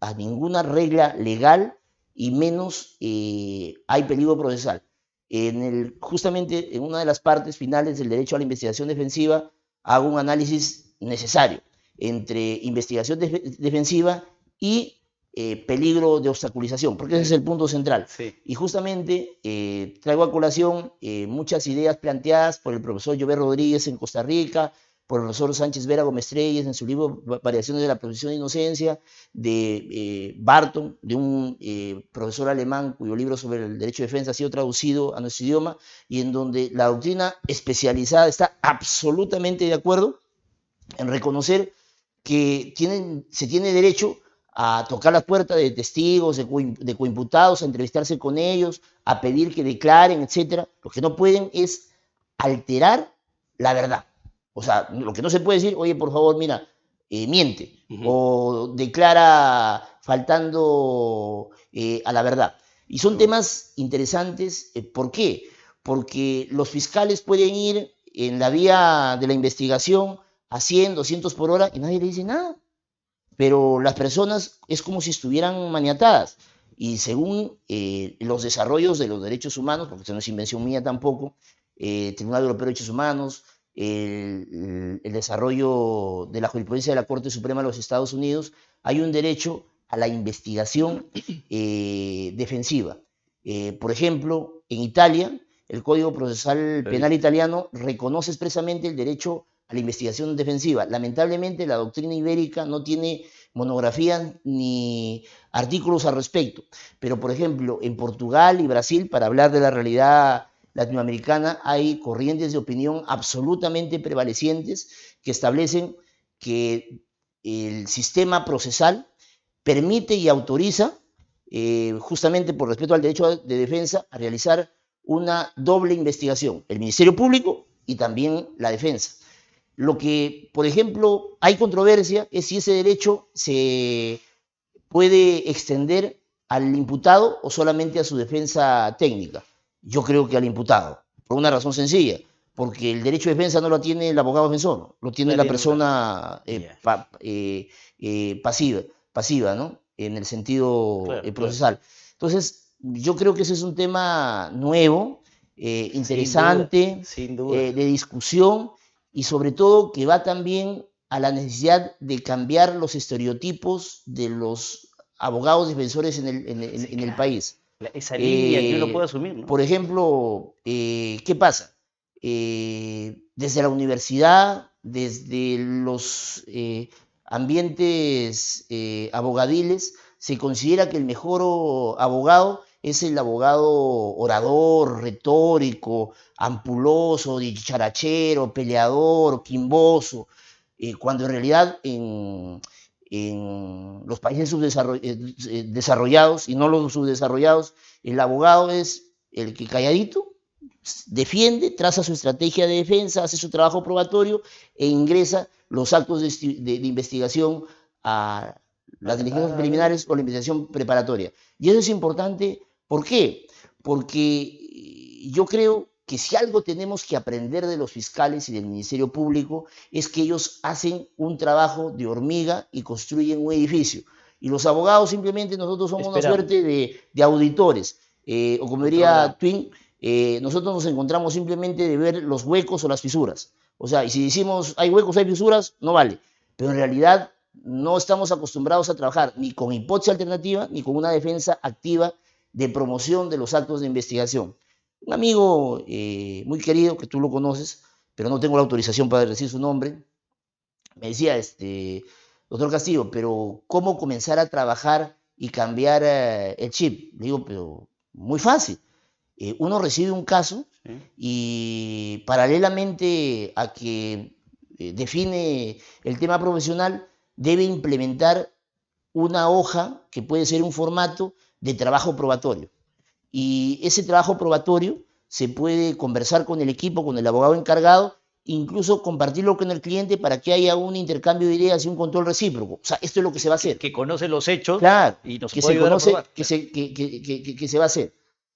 a ninguna regla legal y menos eh, hay peligro procesal en el, justamente en una de las partes finales del derecho a la investigación defensiva, hago un análisis necesario entre investigación defensiva y eh, peligro de obstaculización, porque ese es el punto central. Y justamente eh, traigo a colación eh, muchas ideas planteadas por el profesor Llover Rodríguez en Costa Rica, por el profesor Sánchez Vera Gómez Treyes en su libro Variaciones de la presunción de inocencia, de eh, Barton, de un eh, profesor alemán cuyo libro sobre el derecho de defensa ha sido traducido a nuestro idioma y en donde la doctrina especializada está absolutamente de acuerdo en reconocer que tienen, se tiene derecho a tocar las puertas de testigos, de, de coimputados, a entrevistarse con ellos, a pedir que declaren, etc. Lo que no pueden es alterar la verdad. O sea, lo que no se puede decir, oye, por favor, mira, eh, miente o declara faltando eh, a la verdad. Y son temas interesantes. Eh, ¿Por qué? Porque los fiscales pueden ir en la vía de la investigación a 100, 200 por hora y nadie le dice nada. Pero las personas es como si estuvieran maniatadas. Y según los desarrollos de los derechos humanos, porque esto no es invención mía tampoco, Tribunal Europeo de Derechos Humanos, el, desarrollo de la jurisprudencia de la Corte Suprema de los Estados Unidos, hay un derecho a la investigación eh, defensiva. Eh, por ejemplo, en Italia, el Código Procesal Penal italiano reconoce expresamente el derecho a la investigación defensiva. Lamentablemente, la doctrina ibérica no tiene monografías ni artículos al respecto. Pero, por ejemplo, en Portugal y Brasil, para hablar de la realidad latinoamericana hay corrientes de opinión absolutamente prevalecientes que establecen que el sistema procesal permite y autoriza, eh, justamente por respeto al derecho de defensa, a realizar una doble investigación, el Ministerio Público y también la defensa. Lo que, por ejemplo, hay controversia es si ese derecho se puede extender al imputado o solamente a su defensa técnica yo creo que al imputado, por una razón sencilla, porque el derecho de defensa no lo tiene el abogado defensor, lo tiene la persona eh, eh, eh, pasiva, pasiva, ¿no? En el sentido procesal. Entonces, yo creo que ese es un tema nuevo, interesante, de discusión y sobre todo que va también a la necesidad de cambiar los estereotipos de los abogados defensores en el, en el país esa línea que uno puede asumir. Por ejemplo, eh, ¿qué pasa? Eh, desde la universidad, desde los eh, ambientes abogadiles, se considera que el mejor abogado es el abogado orador, retórico, ampuloso, dicharachero, peleador, quimboso, cuando en realidad en, en los países eh, eh, desarrollados y no los subdesarrollados, el abogado es el que calladito defiende, traza su estrategia de defensa, hace su trabajo probatorio e ingresa los actos de, investigación a las diligencias preliminares o la investigación preparatoria. Y eso es importante, ¿por qué? Porque yo creo que si algo tenemos que aprender de los fiscales y del Ministerio Público es que ellos hacen un trabajo de hormiga y construyen un edificio. Y los abogados simplemente nosotros somos una suerte de, auditores. Eh, o como diría Twin, eh, nosotros nos encontramos simplemente de ver los huecos o las fisuras. O sea, y si decimos hay huecos, hay fisuras, no vale. Pero en realidad no estamos acostumbrados a trabajar ni con hipótesis alternativa ni con una defensa activa de promoción de los actos de investigación. Un amigo eh, muy querido, que tú lo conoces, pero no tengo la autorización para decir su nombre, me decía, este, doctor Castillo, pero ¿cómo comenzar a trabajar y cambiar eh, el chip? Le digo, pero muy fácil. Eh, uno recibe un caso y paralelamente a que define el tema profesional, debe implementar una hoja que puede ser un formato de trabajo probatorio. Y ese trabajo probatorio se puede conversar con el equipo, con el abogado encargado, incluso compartirlo con el cliente para que haya un intercambio de ideas y un control recíproco. O sea, esto es lo que se va a hacer. Que conoce los hechos claro, y nos que se conoce, que se, que, que se va a hacer.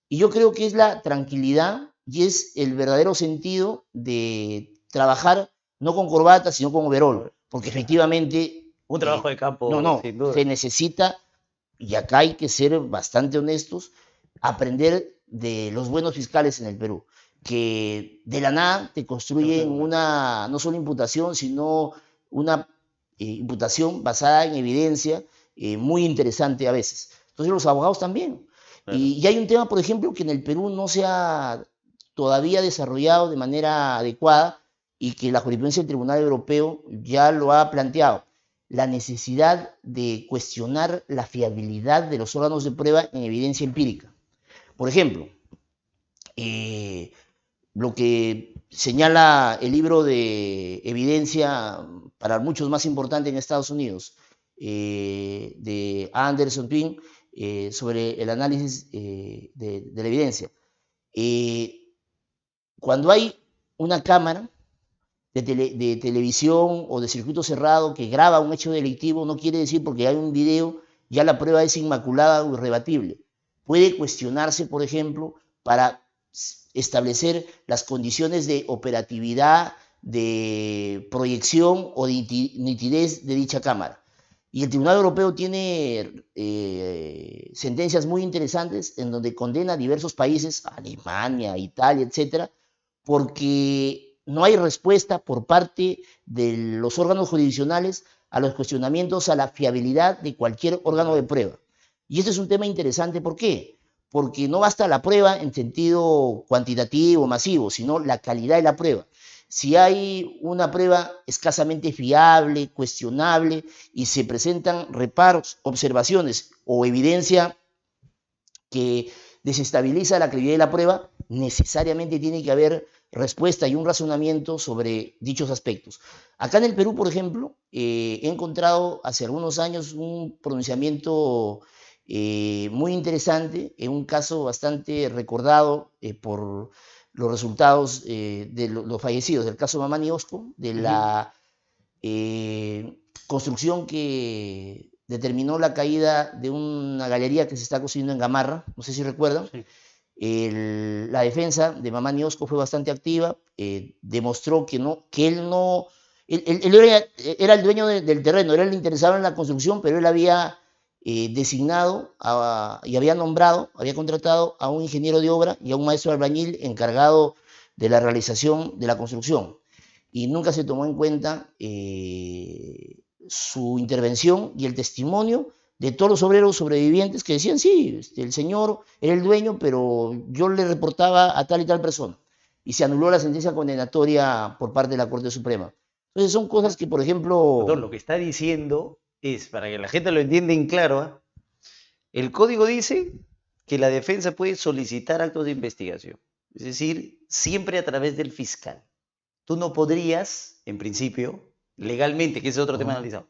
Y yo creo que es la tranquilidad y es el verdadero sentido de trabajar no con corbata, sino con overol. Porque efectivamente... Un trabajo de campo. No, no, se necesita, y acá hay que ser bastante honestos, aprender de los buenos fiscales en el Perú, que de la nada te construyen una, no solo imputación, sino una eh, imputación basada en evidencia eh, muy interesante a veces. Entonces los abogados también. Y, y, hay un tema, por ejemplo, que en el Perú no se ha todavía desarrollado de manera adecuada y que la jurisprudencia del Tribunal Europeo ya lo ha planteado la necesidad de cuestionar la fiabilidad de los órganos de prueba en evidencia empírica. Por ejemplo, eh, lo que señala el libro de evidencia para muchos más importante en Estados Unidos, de Anderson Twin sobre el análisis de, de, la evidencia. cuando hay una cámara de, televisión o de circuito cerrado que graba un hecho delictivo no quiere decir porque hay un video ya la prueba es inmaculada o irrebatible. Puede cuestionarse, por ejemplo, para establecer las condiciones de operatividad, de proyección o de nitidez de dicha cámara. Y el Tribunal Europeo tiene eh, sentencias muy interesantes en donde condena a diversos países, Alemania, Italia, etcétera, porque no hay respuesta por parte de los órganos jurisdiccionales a los cuestionamientos a la fiabilidad de cualquier órgano de prueba. Y este es un tema interesante, ¿por qué? Porque no basta la prueba en sentido cuantitativo, masivo, sino la calidad de la prueba. Si hay una prueba escasamente fiable, cuestionable, y se presentan reparos, observaciones o evidencia que desestabiliza la credibilidad de la prueba, necesariamente tiene que haber respuesta y un razonamiento sobre dichos aspectos. Acá en el Perú, por ejemplo, eh, he encontrado hace algunos años un pronunciamiento eh, muy interesante, en un caso bastante recordado eh, por los resultados de los fallecidos, del caso Mamani Osco, de la construcción que determinó la caída de una galería que se está construyendo en Gamarra, no sé si recuerdan. La defensa de Mamá Niosco fue bastante activa, eh, demostró que, no, que él no, él, era, el dueño del terreno, era el interesado en la construcción, pero él había eh, designado y había nombrado, había contratado a un ingeniero de obra y a un maestro albañil encargado de la realización de la construcción. Y nunca se tomó en cuenta eh, su intervención y el testimonio de todos los obreros sobrevivientes que decían, sí, este, el señor era el dueño, pero yo le reportaba a tal y tal persona. Y se anuló la sentencia condenatoria por parte de la Corte Suprema. Entonces son cosas que, por ejemplo... lo que está diciendo es, para que la gente lo entienda en claro, ¿ah? el código dice que la defensa puede solicitar actos de investigación. Es decir, siempre a través del fiscal. Tú no podrías, en principio, legalmente, que ese es otro tema analizado,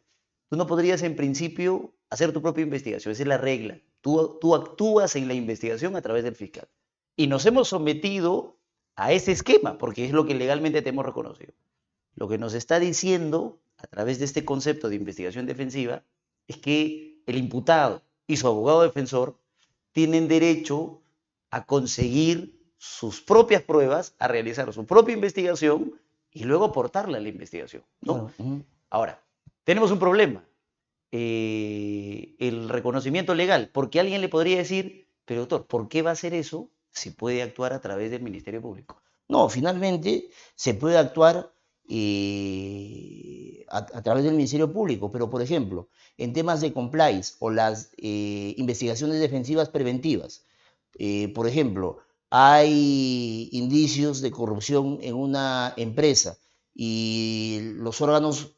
tú no podrías en principio hacer tu propia investigación, esa es la regla. Tú, tú actúas en la investigación a través del fiscal. Y nos hemos sometido a ese esquema, porque es lo que legalmente te hemos reconocido. Lo que nos está diciendo a través de este concepto de investigación defensiva es que el imputado y su abogado defensor tienen derecho a conseguir sus propias pruebas, a realizar su propia investigación y luego aportarla a la investigación. ¿no? Ahora, tenemos un problema. Eh, el reconocimiento legal, porque alguien le podría decir, pero doctor, ¿por qué va a hacer eso si puede actuar a través del Ministerio Público? No, finalmente se puede actuar eh, a, través del Ministerio Público, pero por ejemplo, en temas de compliance o las eh, investigaciones defensivas preventivas, por ejemplo, hay indicios de corrupción en una empresa y los órganos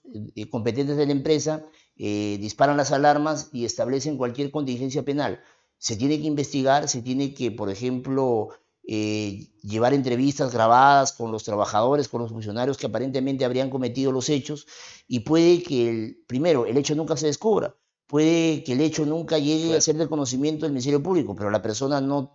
competentes de la empresa eh, disparan las alarmas y establecen cualquier contingencia penal. Se tiene que investigar, se tiene que, por ejemplo, eh, llevar entrevistas grabadas con los trabajadores, con los funcionarios que aparentemente habrían cometido los hechos y puede que, el, primero, el hecho nunca se descubra, puede que el hecho nunca llegue a ser del conocimiento del Ministerio Público, pero la persona no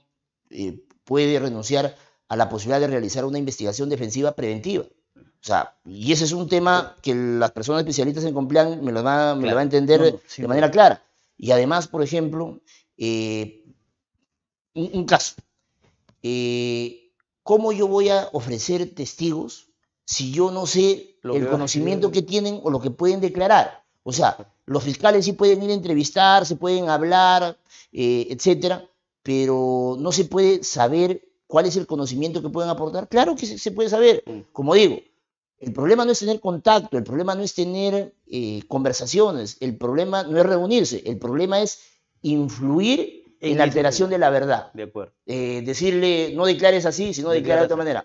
eh, puede renunciar a la posibilidad de realizar una investigación defensiva preventiva. O sea, y ese es un tema que las personas especialistas en compliance me lo va, me lo va a entender de manera clara. Y además, por ejemplo, eh, un, caso. Eh, ¿Cómo yo voy a ofrecer testigos si yo no sé el conocimiento que tienen o lo que pueden declarar? O sea, los fiscales sí pueden ir a entrevistar, se pueden hablar, eh, etcétera, pero no se puede saber cuál es el conocimiento que pueden aportar. Claro que se puede saber, mm. como digo, el problema no es tener contacto, el problema no es tener eh, conversaciones, el problema no es reunirse, el problema es influir en, la alteración de la verdad. De acuerdo. Eh, decirle, no declares así, sino declara de otra manera.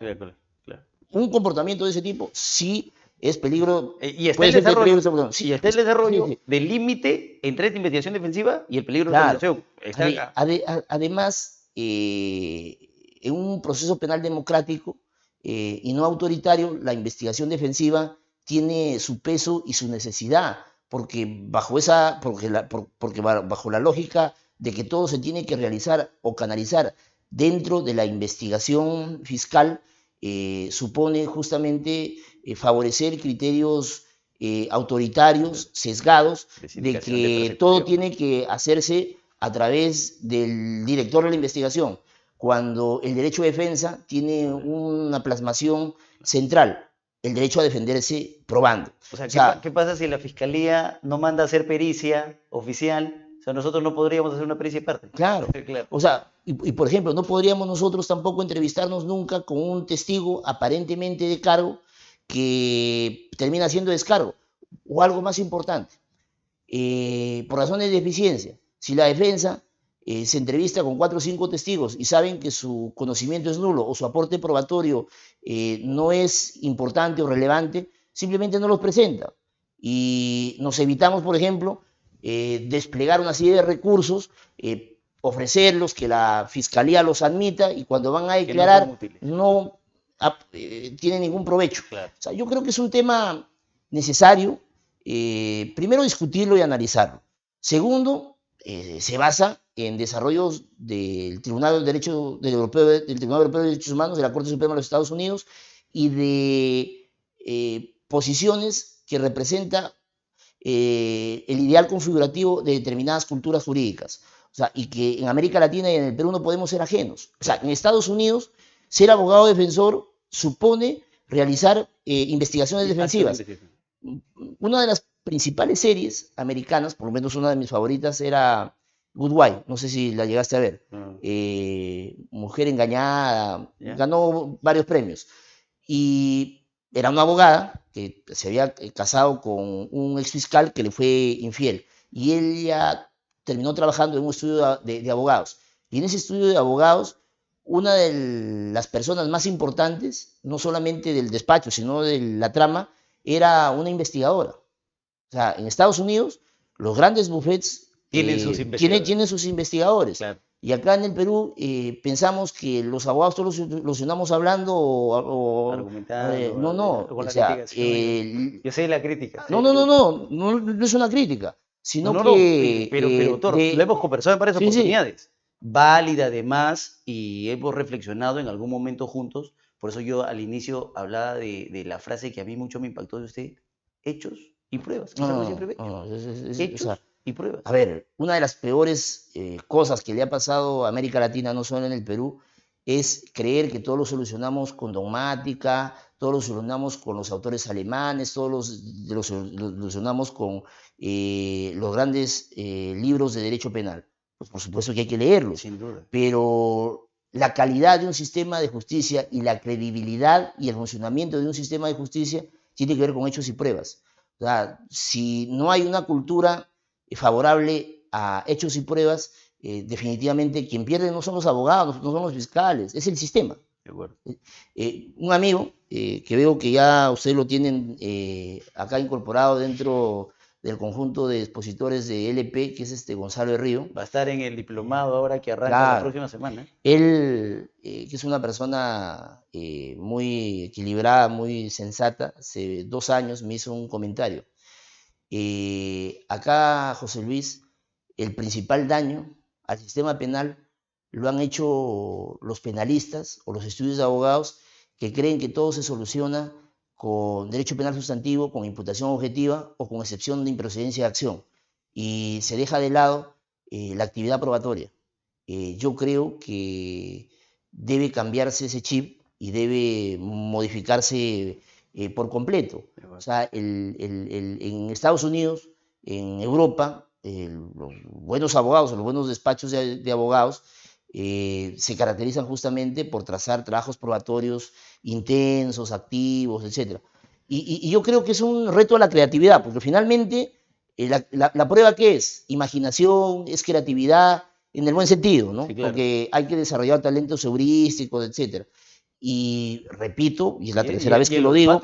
Un comportamiento de ese tipo sí es peligro. Eh, y está el desarrollo, sí, está el desarrollo del límite entre esta investigación defensiva y el peligro de la además, en un proceso penal democrático, eh, y no autoritario, la investigación defensiva tiene su peso y su necesidad, porque bajo esa, porque, porque bajo la lógica de que todo se tiene que realizar o canalizar dentro de la investigación fiscal, eh, supone justamente eh, favorecer criterios eh, autoritarios, sesgados, de que todo tiene que hacerse a través del director de la investigación, cuando el derecho de defensa tiene una plasmación central, el derecho a defenderse probando. O sea, ¿qué, pasa si la fiscalía no manda a hacer pericia oficial? O sea, nosotros no podríamos hacer una pericia aparte. Claro. O sea, y, y, por ejemplo, no podríamos nosotros tampoco entrevistarnos nunca con un testigo aparentemente de cargo que termina siendo descargo. O algo más importante, eh, por razones de eficiencia, si la defensa eh, se entrevista con cuatro o cinco testigos y saben que su conocimiento es nulo o su aporte probatorio eh, no es importante o relevante, simplemente no los presenta. Y nos evitamos, por ejemplo, desplegar una serie de recursos, ofrecerlos, que la fiscalía los admita y cuando van a declarar no, tiene ningún provecho. O sea, yo creo que es un tema necesario, eh, primero discutirlo y analizarlo. Segundo, eh, se basa en desarrollos del Tribunal del Derecho del, Europeo, del Tribunal Europeo de Derechos Humanos, de la Corte Suprema de los Estados Unidos y de eh, posiciones que representa el ideal configurativo de determinadas culturas jurídicas. O sea, y que en América Latina y en el Perú no podemos ser ajenos. O sea, en Estados Unidos, ser abogado defensor supone realizar investigaciones defensivas una de las principales series americanas, por lo menos una de mis favoritas, era Good Wife. No sé si la llegaste a ver. Ah. Eh, Mujer engañada. Ganó varios premios. Y era una abogada que se había casado con un ex fiscal que le fue infiel. Y ella terminó trabajando en un estudio de abogados. Y en ese estudio de abogados, una de las personas más importantes, no solamente del despacho, sino de la trama, era una investigadora. O sea, en Estados Unidos, los grandes buffets tienen, eh, sus, investigadores. Tienen, sus investigadores. Y acá en el Perú eh, pensamos que los abogados todos los solucionamos hablando o, argumentando. Eh, no, no. O sea, yo sé la crítica. No, no, no, no, no, es una crítica. Sino que, pero, pero doctor, lo hemos conversado en varias oportunidades. Válida además, y hemos reflexionado en algún momento juntos por eso yo al inicio hablaba de, la frase que a mí mucho me impactó de usted, hechos y pruebas. hechos y pruebas. A ver, una de las peores eh, cosas que le ha pasado a América Latina, no solo en el Perú, es creer que todo lo solucionamos con dogmática, todo lo solucionamos con los autores alemanes, todo lo, solucionamos con eh, los grandes eh, libros de derecho penal. Pues por supuesto que hay que leerlos. Sin duda. Pero la calidad de un sistema de justicia y la credibilidad y el funcionamiento de un sistema de justicia tiene que ver con hechos y pruebas. O sea, si no hay una cultura favorable a hechos y pruebas, eh, definitivamente quien pierde no son los abogados, no son los fiscales, es el sistema. De eh, un amigo eh, que veo que ya ustedes lo tienen acá incorporado dentro del conjunto de expositores de LP, que es este Gonzalo de Río. Va a estar en el diplomado ahora que arranca la próxima semana. Él, eh, que es una persona eh, muy equilibrada, muy sensata, hace dos años me hizo un comentario. Eh, acá, José Luis, el principal daño al sistema penal lo han hecho los penalistas o los estudios de abogados que creen que todo se soluciona con derecho penal sustantivo, con imputación objetiva o con excepción de improcedencia de acción. Y se deja de lado eh, la actividad probatoria. Eh, yo creo que debe cambiarse ese chip y debe modificarse eh, por completo. O sea, en Estados Unidos, en Europa, los buenos abogados, los buenos despachos de abogados, eh, se caracterizan justamente por trazar trabajos probatorios intensos, activos, etc. Y, yo creo que es un reto a la creatividad, porque finalmente eh, la, prueba que es imaginación, es creatividad en el buen sentido, ¿no? Porque hay que desarrollar talentos heurísticos, etc. Y repito, y es la tercera vez que lo digo,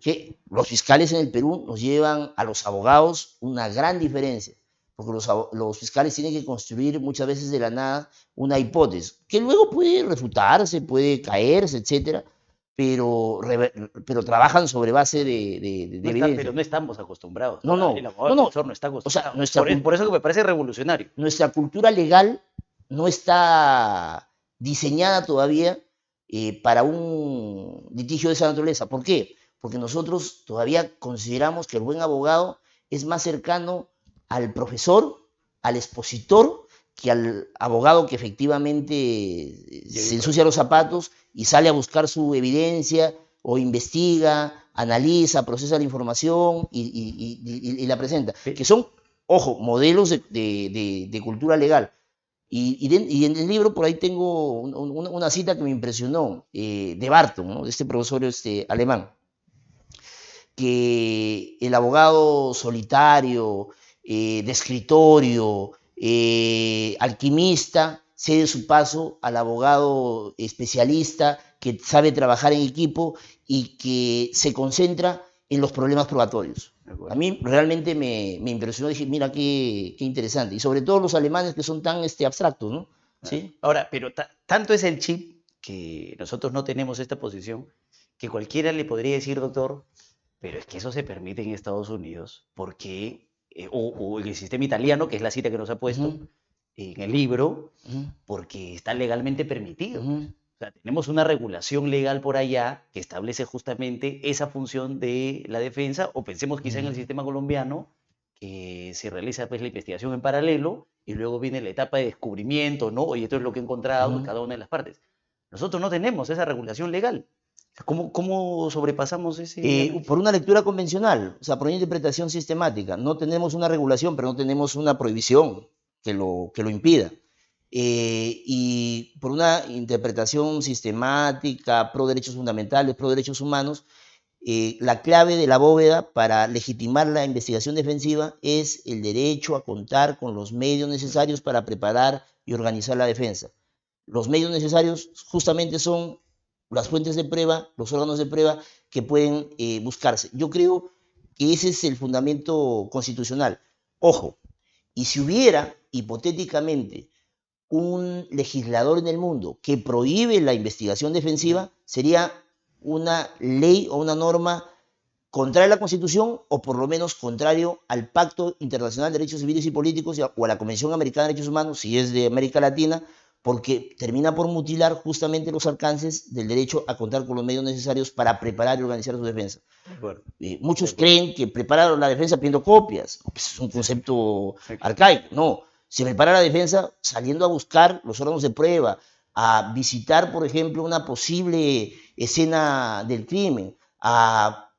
que los fiscales en el Perú nos llevan a los abogados una gran diferencia porque los, fiscales tienen que construir muchas veces de la nada una hipótesis, que luego puede refutarse, puede caerse, etcétera, pero, pero trabajan sobre base de, de, evidencia. pero no estamos acostumbrados. No, no, no, no. está acostumbrado. O sea, nuestra, por, por, eso que me parece revolucionario. Nuestra cultura legal no está diseñada todavía eh, para un litigio de esa naturaleza. ¿Por qué? Porque nosotros todavía consideramos que el buen abogado es más cercano al profesor, al expositor, que al abogado que efectivamente eh, se ensucia los zapatos y sale a buscar su evidencia o investiga, analiza, procesa la información y, la presenta. Que son, ojo, modelos de, cultura legal. Y, en el libro por ahí tengo una, cita que me impresionó, eh, de Barton, de este profesor este, alemán, que el abogado solitario, eh, de escritorio, eh, alquimista, cede su paso al abogado especialista que sabe trabajar en equipo y que se concentra en los problemas probatorios. A mí realmente me, me impresionó, dije, mira qué, qué, interesante. Y sobre todo los alemanes que son tan este, abstractos, ¿no? ¿Sí? Ahora, pero tanto es el chip que nosotros no tenemos esta posición, que cualquiera le podría decir, doctor, pero es que eso se permite en Estados Unidos, porque eh, o, el sistema italiano, que es la cita que nos ha puesto en el libro, porque está legalmente permitido. O sea, tenemos una regulación legal por allá que establece justamente esa función de la defensa, o pensemos quizá en el sistema colombiano, que se realiza pues la investigación en paralelo y luego viene la etapa de descubrimiento, ¿no? Y esto es lo que he encontrado en cada una de las partes. Nosotros no tenemos esa regulación legal. ¿Cómo, cómo sobrepasamos ese...? Eh, por una lectura convencional, o sea, por una interpretación sistemática. No tenemos una regulación, pero no tenemos una prohibición que lo, que lo impida. Eh, y por una interpretación sistemática, pro derechos fundamentales, pro derechos humanos, eh, la clave de la bóveda para legitimar la investigación defensiva es el derecho a contar con los medios necesarios para preparar y organizar la defensa. Los medios necesarios justamente son las fuentes de prueba, los órganos de prueba que pueden eh, buscarse. Yo creo que ese es el fundamento constitucional. Ojo, y si hubiera hipotéticamente un legislador en el mundo que prohíbe la investigación defensiva, sería una ley o una norma contraria a la Constitución o por lo menos contrario al Pacto Internacional de Derechos Civiles y Políticos o a la Convención Americana de Derechos Humanos, si es de América Latina, porque termina por mutilar justamente los alcances del derecho a contar con los medios necesarios para preparar y organizar su defensa. Eh, muchos creen que preparar la defensa pidiendo copias, pues, es un concepto arcaico, no. Se prepara la defensa saliendo a buscar los órganos de prueba, a visitar, por ejemplo, una posible escena del crimen, a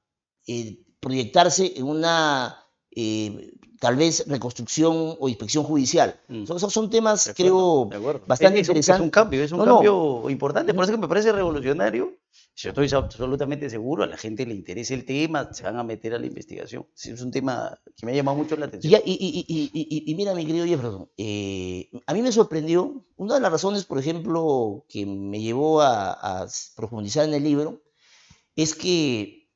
eh, proyectarse en una eh, tal vez reconstrucción o inspección judicial. Mm. Son, son, temas, creo, bastante interesantes. Es un cambio, es un cambio importante, por eso que me parece revolucionario. Yo estoy absolutamente seguro, a la gente le interesa el tema, se van a meter a la investigación. Es un tema que me ha llamado mucho la atención. y, mira, mi querido Jefferson, eh, a mí me sorprendió, una de las razones, por ejemplo, que me llevó a, profundizar en el libro, es que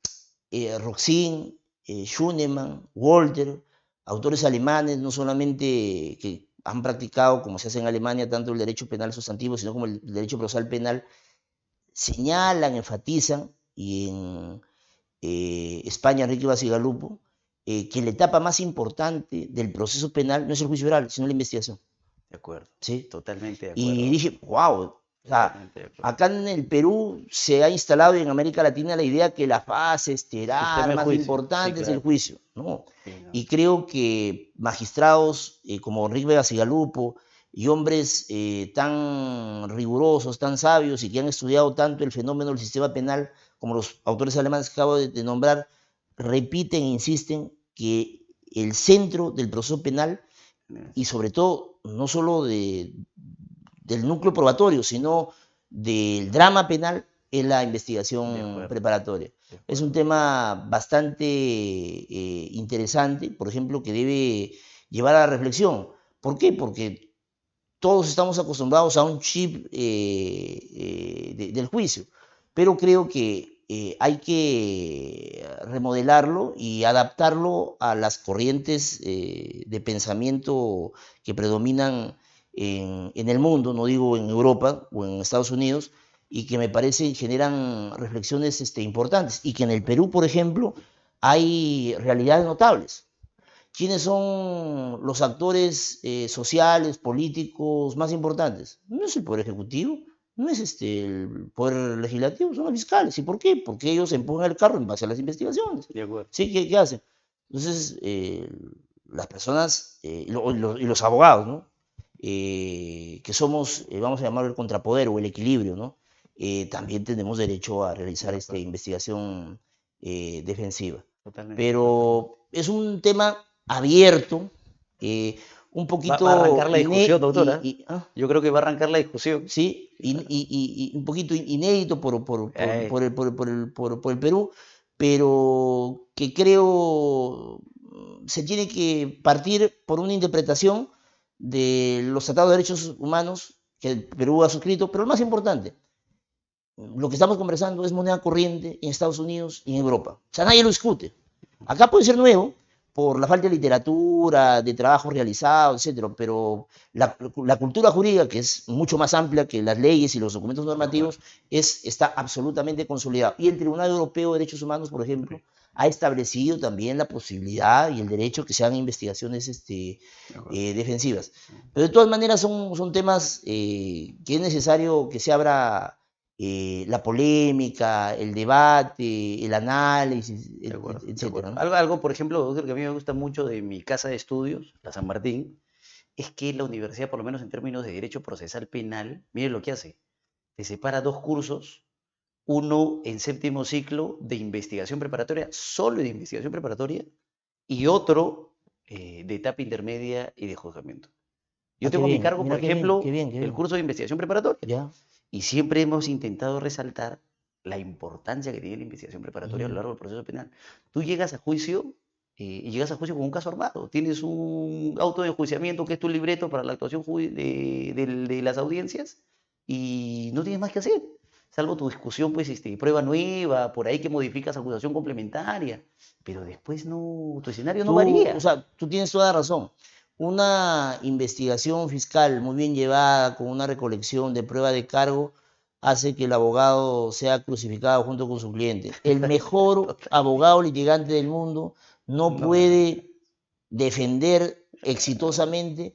eh, Roxin, eh, Schunemann, Walter, autores alemanes, no solamente que han practicado, como se hace en Alemania, tanto el derecho penal sustantivo, sino como el derecho procesal penal, señalan, enfatizan, y en eh, España, Enrique Basigalupo, eh, que la etapa más importante del proceso penal no es el juicio oral, sino la investigación. De acuerdo. Sí, totalmente de acuerdo. Y dije, wow, acá en el Perú se ha instalado y en América Latina la idea que la fase estelar más importante es el juicio. ¿no? Y creo que magistrados eh, como Enrique Vega Sigalupo y hombres eh, tan rigurosos, tan sabios y que han estudiado tanto el fenómeno del sistema penal como los autores alemanes que acabo de, nombrar, repiten e insisten que el centro del proceso penal y sobre todo no solo de, del núcleo probatorio, sino del drama penal es la investigación preparatoria. Es un tema bastante eh, interesante, por ejemplo, que debe llevar a la reflexión. ¿Por qué? Porque todos estamos acostumbrados a un chip eh, eh, del juicio, pero creo que hay que remodelarlo y adaptarlo a las corrientes de pensamiento que predominan en, el mundo, no digo en Europa o en Estados Unidos, y que me parece generan reflexiones este, importantes. Y que en el Perú, por ejemplo, hay realidades notables. ¿Quiénes son los actores eh, sociales, políticos más importantes? No es el Poder Ejecutivo, no es este, el Poder Legislativo, son los fiscales. ¿Y por qué? Porque ellos empujan el carro en base a las investigaciones. De acuerdo. ¿Sí? ¿Qué, qué hacen? Entonces, eh, las personas eh, y, lo- y lo- y los abogados, ¿no? Que somos, vamos a llamarlo el contrapoder o el equilibrio, ¿no? También tenemos derecho a realizar esta investigación defensiva. Totalmente. Pero es un tema abierto, eh, un poquito... va a arrancar la discusión, doctora. y- y- ¿ah? Yo creo que va a arrancar la discusión. ¿sí? Y, un poquito inédito por, por, por- Ey. por el, por Perú, pero que creo se tiene que partir por una interpretación de los tratados de derechos humanos que el Perú ha suscrito, pero lo más importante, lo que estamos conversando es moneda corriente en Estados Unidos y en Europa. O sea, nadie lo discute. Acá puede ser nuevo por la falta de literatura, de trabajo realizado, etcétera, pero la, la cultura jurídica, que es mucho más amplia que las leyes y los documentos normativos, es, está absolutamente consolidado. Y el Tribunal Europeo de Derechos Humanos, por ejemplo, ha establecido también la posibilidad y el derecho que se hagan investigaciones este, eh, defensivas. Pero de todas maneras son, son temas eh, que es necesario que se abra eh, la polémica, el debate, el análisis, acuerdo, etcétera. ¿no? Algo, algo, por ejemplo, doctor, que a mí me gusta mucho de mi casa de estudios, la San Martín, es que la universidad, por lo menos en términos de derecho procesal penal, mire lo que hace. Te separa dos cursos, uno en séptimo ciclo de investigación preparatoria, solo de investigación preparatoria, y otro eh, de etapa intermedia y de juzgamiento. Yo Ah, tengo a mi cargo, mira por bien, ejemplo, qué bien, qué el curso de investigación preparatoria. ¿Ya? Y siempre hemos intentado resaltar la importancia que tiene la investigación preparatoria a lo largo del proceso penal. Tú llegas a juicio eh, y llegas a juicio con un caso armado. Tienes un auto de enjuiciamiento que es tu libreto para la actuación de, del- de las audiencias y no tienes más que hacer. Salvo tu discusión, pues, este, prueba nueva, por ahí que modificas acusación complementaria. Pero después no, tu escenario no Tú, varía. O sea, tú tienes toda razón. Una investigación fiscal muy bien llevada, con una recolección de prueba de cargo, hace que el abogado sea crucificado junto con su cliente. El mejor abogado litigante del mundo no No. puede defender exitosamente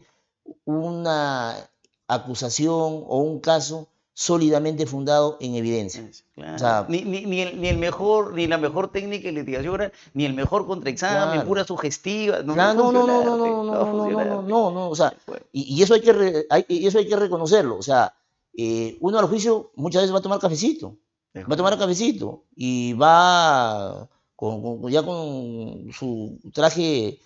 una acusación o un caso sólidamente fundado en evidencia. Claro. sea, ni, ni, ni el, ni el mejor, ni la mejor técnica de litigación ni el mejor contraexamen, Claro. pura sugestiva. No, Claro, no, no, no, no, no, no, no, no, no, no, o sea, Bueno, y, y eso hay que re- hay- y eso hay que reconocerlo, o sea, eh, uno al juicio muchas veces va a tomar cafecito, va a tomar cafecito y va con, con- ya con su traje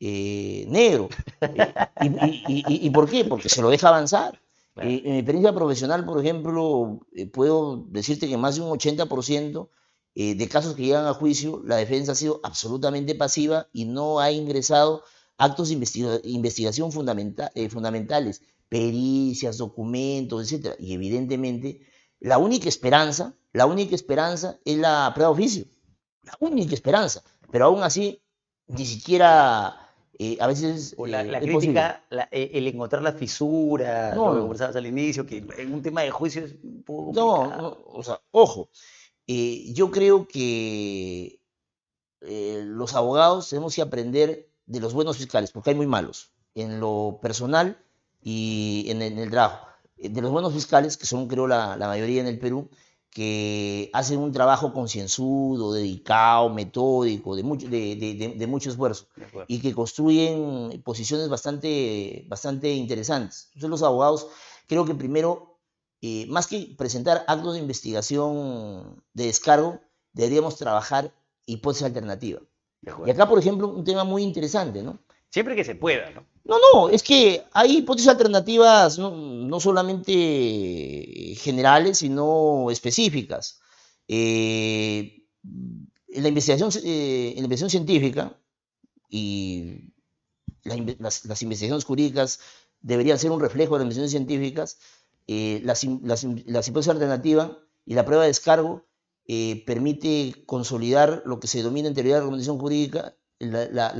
eh, negro. Eh, y, y- y- y- ¿y por qué? Porque se lo deja avanzar. Eh, en mi experiencia profesional, por ejemplo, eh, puedo decirte que más de un 80% eh, de casos que llegan a juicio, la defensa ha sido absolutamente pasiva y no ha ingresado actos de investiga- investigación fundamenta- fundamentales, pericias, documentos, etc. Y evidentemente, la única esperanza, la única esperanza es la prueba de oficio. La única esperanza. Pero aún así, ni siquiera eh, a veces O la, eh, la crítica, la- eh, el encontrar la fisura, No, lo que conversabas al inicio, que en un tema de juicio es un poco No, complicado. no, o sea, ojo, eh, yo creo que los abogados tenemos que aprender de los buenos fiscales, porque hay muy malos, en lo personal y en, el- en el trabajo. De los buenos fiscales, que son creo la, la mayoría en el Perú, que hacen un trabajo concienzudo, dedicado, metódico, de mucho, de, de- de- mucho esfuerzo y que construyen posiciones bastante, bastante interesantes. Entonces los abogados creo que primero, eh, más que presentar actos de investigación de descargo, deberíamos trabajar hipótesis alternativa. Y acá, por ejemplo, un tema muy interesante, ¿no? Siempre que se pueda, ¿no? No, no, es que hay hipótesis alternativas no, no solamente generales, sino específicas. Eh, en, la investigación, eh, la investigación científica y las, investigaciones jurídicas deberían ser un reflejo de las investigaciones científicas, eh, las, hipótesis alternativas y la prueba de descargo eh, permite consolidar lo que se denomina en teoría de la argumentación jurídica la,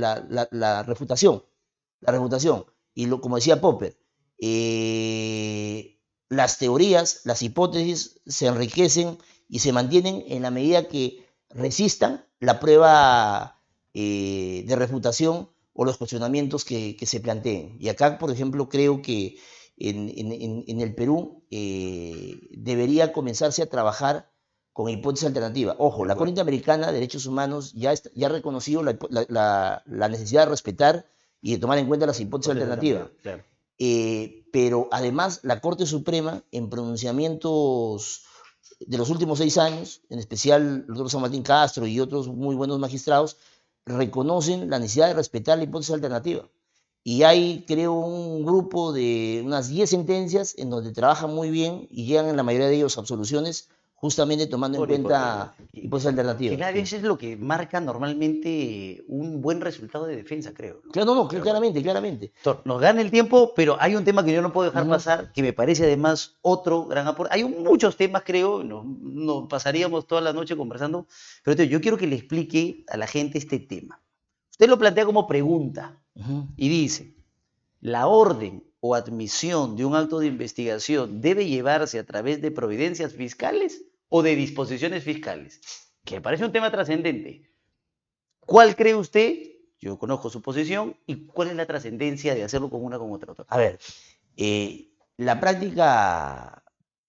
la- refutación. La refutación. Y lo, como decía Popper, eh, las teorías, las hipótesis se enriquecen y se mantienen en la medida que resistan la prueba eh, de refutación o los cuestionamientos que, se planteen. Y acá, por ejemplo, creo que en, el Perú eh, debería comenzarse a trabajar con hipótesis alternativas. Ojo, la Corte Interamericana de Derechos Humanos ya, ya ha reconocido la, necesidad de respetar y de tomar en cuenta las hipótesis alternativas. Eh, pero además la Corte Suprema, en pronunciamientos de los últimos seis años, en especial el doctor San Martín Castro y otros muy buenos magistrados, reconocen la necesidad de respetar la hipótesis alternativa. Y hay, creo, un grupo de unas 10 sentencias en donde trabajan muy bien y llegan en la mayoría de ellos a absoluciones justamente tomando en cuenta hipótesis alternativas. Que eso es lo que marca normalmente un buen resultado de defensa, creo. Claro, no, no, claramente, claramente. Nos gana el tiempo, pero hay un tema que yo no puedo dejar pasar, que me parece además otro gran aporte. Hay muchos temas, creo, nos, pasaríamos toda la noche conversando, pero yo quiero que le explique a la gente este tema. Usted lo plantea como pregunta y dice, la orden o admisión de un acto de investigación debe llevarse a través de providencias fiscales o de disposiciones fiscales, que me parece un tema trascendente. ¿Cuál cree usted? Yo conozco su posición y cuál es la trascendencia de hacerlo con una con otra. A ver, eh, la práctica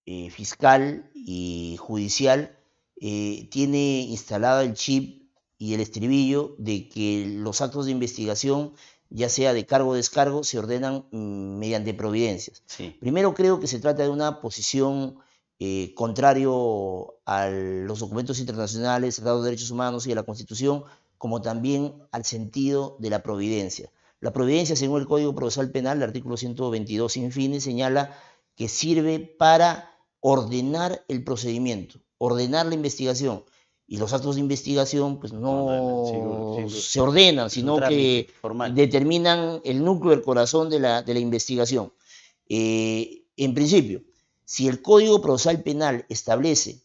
eh, fiscal y judicial eh, tiene instalado el chip y el estribillo de que los actos de investigación, ya sea de cargo o descargo, se ordenan mm, mediante providencias. Primero creo que se trata de una posición eh, contrario a los documentos internacionales, tratados de derechos humanos y a la Constitución, como también al sentido de la providencia. La providencia, según el Código Procesal Penal, el artículo 122 sin fines, señala que sirve para ordenar el procedimiento, ordenar la investigación. Y los actos de investigación pues no se ordenan, sino que determinan el núcleo, el corazón de la, de la investigación. Eh, en principio, si el Código Procesal Penal establece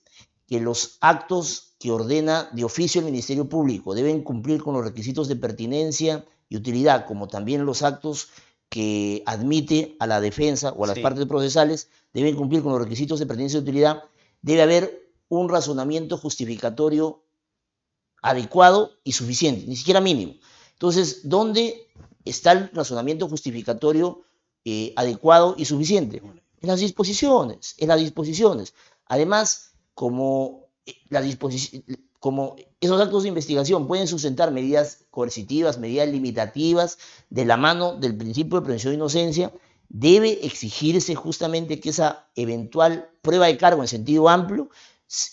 que los actos que ordena de oficio el Ministerio Público deben cumplir con los requisitos de pertinencia y utilidad, como también los actos que admite a la defensa o a las partes procesales deben cumplir con los requisitos de pertinencia y utilidad, debe haber un razonamiento justificatorio adecuado y suficiente, ni siquiera mínimo. Entonces, ¿dónde está el razonamiento justificatorio eh, adecuado y suficiente? En las disposiciones, en las disposiciones. Además, como, eh, la como esos actos de investigación pueden sustentar medidas coercitivas, medidas limitativas, de la mano del principio de prevención de inocencia, debe exigirse justamente que esa eventual prueba de cargo en sentido amplio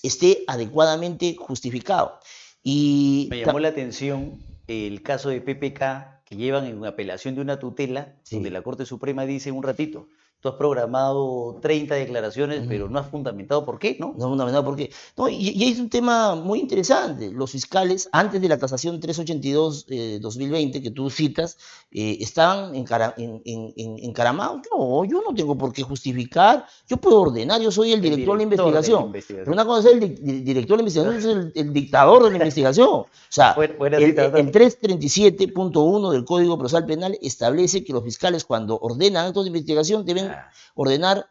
esté adecuadamente justificado. Y Me llamó la atención el caso de PPK que llevan en apelación de una tutela, donde la Corte Suprema dice un ratito, tú has programado 30 declaraciones, pero no has fundamentado por qué, ¿no? No has fundamentado por qué. No, y, y es un tema muy interesante. Los fiscales, antes de la tasación 382-2020 eh, que tú citas, eh, estaban encaramados. No, yo no tengo por qué justificar, yo puedo ordenar, yo soy el director, de, la investigación. Pero una cosa es el, director de la investigación, es el, dictador de la investigación. O sea, el, el 337.1 del Código Procesal Penal establece que los fiscales cuando ordenan actos de investigación deben ordenar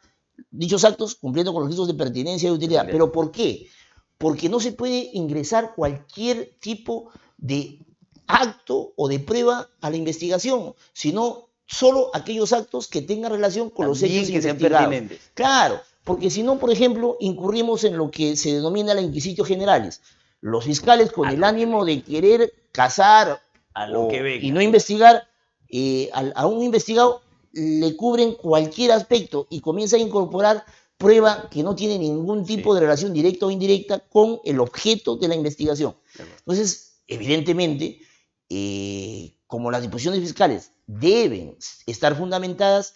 dichos actos cumpliendo con los requisitos de pertinencia y utilidad. ¿Pero por qué? Porque no se puede ingresar cualquier tipo de acto o de prueba a la investigación, sino solo aquellos actos que tengan relación con los hechos que sean pertinentes. Claro, porque si no, por ejemplo, incurrimos en lo que se denomina la inquisitio generales. Los fiscales con el ánimo de querer cazar a lo que y no investigar eh, a un investigado le cubren cualquier aspecto y comienza a incorporar prueba que no tiene ningún tipo de relación directa o indirecta con el objeto de la investigación. Entonces, evidentemente, eh, como las disposiciones fiscales deben estar fundamentadas,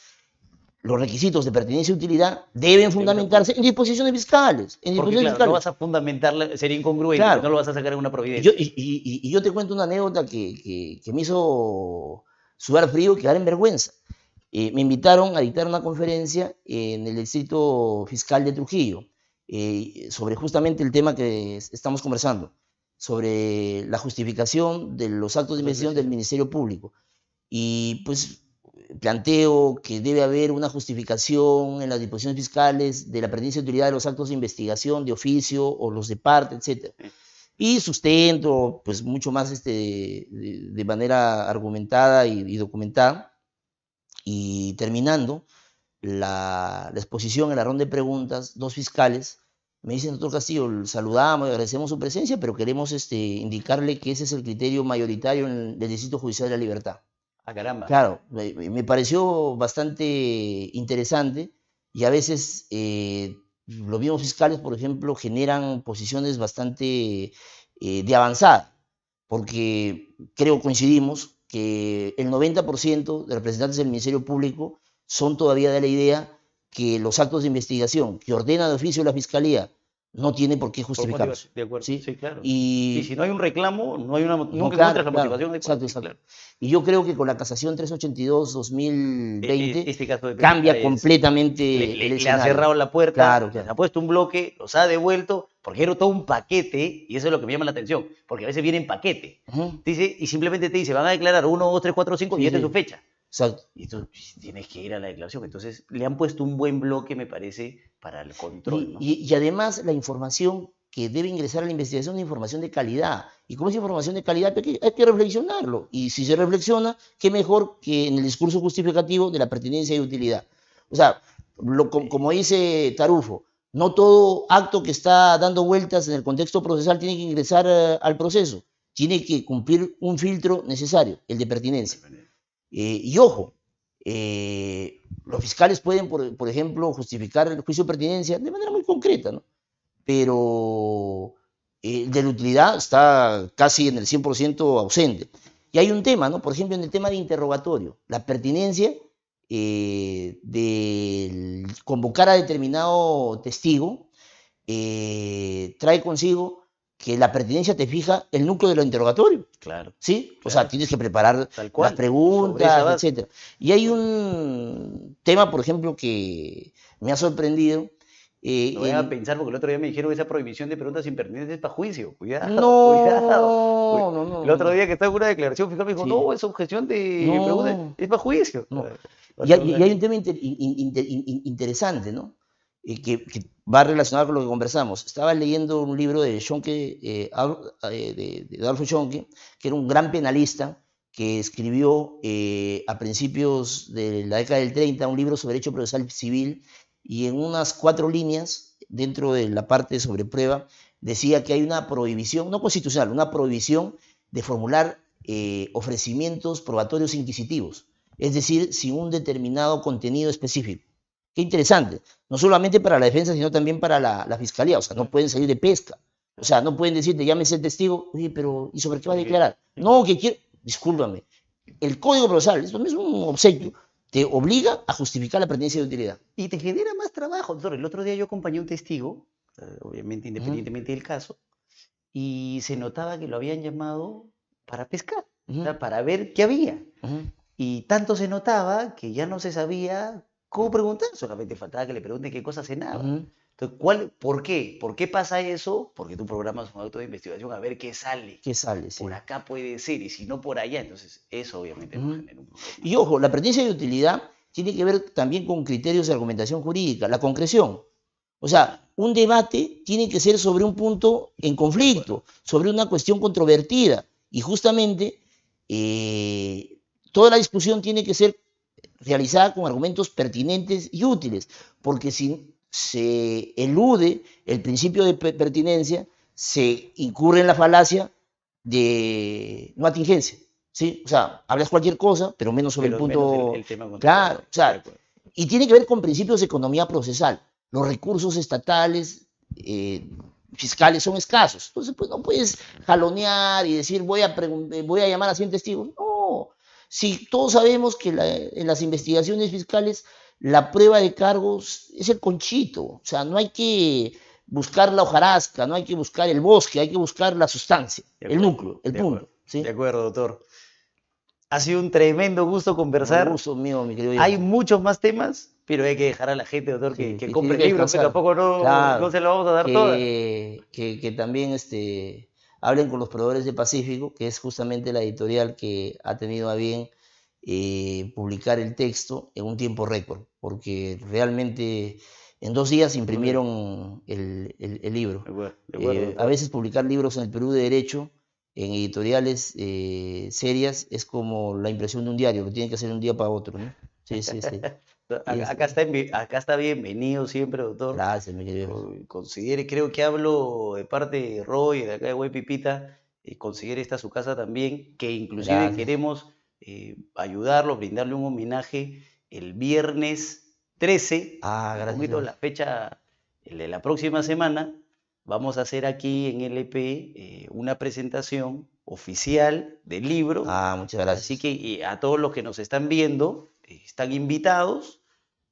los requisitos de pertinencia y utilidad deben fundamentarse en disposiciones fiscales. En disposiciones fiscales. no vas a fundamentarla, sería incongruente, no lo vas a sacar en una providencia. y, yo te cuento una anécdota que, que me hizo sudar frío, que dar en vergüenza. Eh, me invitaron a dictar una conferencia en el distrito fiscal de Trujillo eh, sobre justamente el tema que estamos conversando, sobre la justificación de los actos de investigación del Ministerio Público. Y pues planteo que debe haber una justificación en las disposiciones fiscales de la pertinencia de utilidad de los actos de investigación de oficio o los de parte, etc. Y sustento, pues mucho más este, de, manera argumentada y, documentada. Y terminando la, exposición en la ronda de preguntas, dos fiscales me dicen, doctor Castillo, saludamos y agradecemos su presencia, pero queremos este, indicarle que ese es el criterio mayoritario en del Distrito Judicial de la Libertad. Ah, caramba. Claro, me, pareció bastante interesante y a veces eh, los mismos fiscales, por ejemplo, generan posiciones bastante eh, de avanzada, porque creo coincidimos que el 90% de representantes del Ministerio Público son todavía de la idea que los actos de investigación que ordena de oficio la Fiscalía no tiene por qué justificarse. De acuerdo, ¿sí? claro. Y, si no hay un reclamo, no hay una nunca la motivación de exacto, exacto. Y yo creo que con la casación 382-2020 este cambia completamente le, el le, ha cerrado la puerta, claro, claro. ha puesto un bloque, los ha devuelto, porque era todo un paquete, y eso es lo que me llama la atención, porque a veces viene en paquete. dice, y simplemente te dice, van a declarar 1, 2, 3, 4, 5, y esta es tu fecha. Exacto. Y tú pues, tienes que ir a la declaración. Entonces, le han puesto un buen bloque, me parece, para el control. Y, además, la información que debe ingresar a la investigación es información de calidad. Y como es información de calidad, hay que, hay que reflexionarlo. Y si se reflexiona, qué mejor que en el discurso justificativo de la pertinencia y utilidad. O sea, lo, como dice Tarufo, no todo acto que está dando vueltas en el contexto procesal tiene que ingresar eh, al proceso. Tiene que cumplir un filtro necesario, el de pertinencia. Eh, y ojo, eh, los fiscales pueden, por, ejemplo, justificar el juicio de pertinencia de manera muy concreta, ¿no? Pero de la utilidad está casi en el 100% ausente. Y hay un tema, ¿no? Por ejemplo, en el tema de interrogatorio, la pertinencia de convocar a determinado testigo trae consigo que la pertinencia te fija el núcleo de lo interrogatorio. Claro. ¿Sí? O sea, tienes que preparar las preguntas, etc. Y hay un tema, por ejemplo, que me ha sorprendido. Eh, no voy a pensar porque el otro día me dijeron esa prohibición de preguntas impertinentes es para juicio. Cuidado. No, cuidado. No, no, El otro día que estaba en una declaración fiscal me dijo, no, es objeción de preguntas, es para juicio. Y, hay, un tema interesante, ¿no? que, va relacionado con lo que conversamos. Estaba leyendo un libro de Schonke, eh, eh, de, Adolfo Schonke, que era un gran penalista que escribió eh, a principios de la década del 30 un libro sobre derecho procesal civil y en unas cuatro líneas, dentro de la parte sobre prueba, decía que hay una prohibición, no constitucional, una prohibición de formular ofrecimientos probatorios inquisitivos, es decir, sin un determinado contenido específico. Qué interesante. No solamente para la defensa, sino también para la, fiscalía. O sea, no pueden salir de pesca. O sea, no pueden decirte, llámese el testigo, oye, pero ¿y sobre qué va a declarar? No, que quiero. Discúlpame. El código procesal, esto no es un obsequio, te obliga a justificar la pertenencia de utilidad. Y te genera más trabajo. Doctor, el otro día yo acompañé a un testigo, eh, obviamente independientemente del caso, y se notaba que lo habían llamado para pescar, o sea, para ver qué había. Y tanto se notaba que ya no se sabía ¿Cómo preguntar? Solamente faltaba que le pregunten qué cosa cenaba. Entonces, ¿cuál, ¿por qué? ¿Por qué pasa eso? Porque tú programas un auto de investigación a ver qué sale. ¿Qué sale? Por acá puede ser, y si no por allá, entonces eso obviamente no genera un problema. Y ojo, la pertenencia de utilidad tiene que ver también con criterios de argumentación jurídica, la concreción. O sea, un debate tiene que ser sobre un punto en conflicto, sobre una cuestión controvertida. Y justamente eh, toda la discusión tiene que ser realizada con argumentos pertinentes y útiles, porque si se elude el principio de pertinencia, se incurre en la falacia de no atingencia. ¿sí? O sea, hablas cualquier cosa, pero menos sobre el punto. claro, o sea, y tiene que ver con principios de economía procesal. Los recursos estatales, eh, fiscales son escasos. Entonces, pues no puedes jalonear y decir voy a, voy a llamar a 100 testigos. No, si todos sabemos que en las investigaciones fiscales la prueba de cargos es el conchito, o sea, no hay que buscar la hojarasca, no hay que buscar el bosque, hay que buscar la sustancia, el núcleo, el punto. De acuerdo, doctor. Ha sido un tremendo gusto conversar. Un gusto mío, mi querido. Hay muchos más temas, pero hay que dejar a la gente, doctor, que, compre libros, que tampoco no, se lo vamos a dar todo. Que, que también este, hablen con los proveedores de Pacífico, que es justamente la editorial que ha tenido a bien eh, publicar el texto en un tiempo récord, porque realmente en dos días imprimieron el, el- el libro. De acuerdo, de acuerdo, Eh, a veces publicar libros en el Perú de Derecho, en editoriales eh, serias, es como la impresión de un diario, lo tienen que hacer de un día para otro, ¿no? Sí, sí, sí. Acá, está, acá está bienvenido siempre, doctor. Gracias, mi querido. Considere, creo que hablo de parte de Roy, de acá de Güey Pipita, eh, considere esta su casa también, que inclusive Gracias. queremos eh, ayudarlo, brindarle un homenaje el viernes 13, Ah, un gracias. poquito la fecha de la próxima semana, vamos a hacer aquí en LP eh, una presentación oficial del libro. Ah, muchas gracias. Así que y a todos los que nos están viendo, eh, están invitados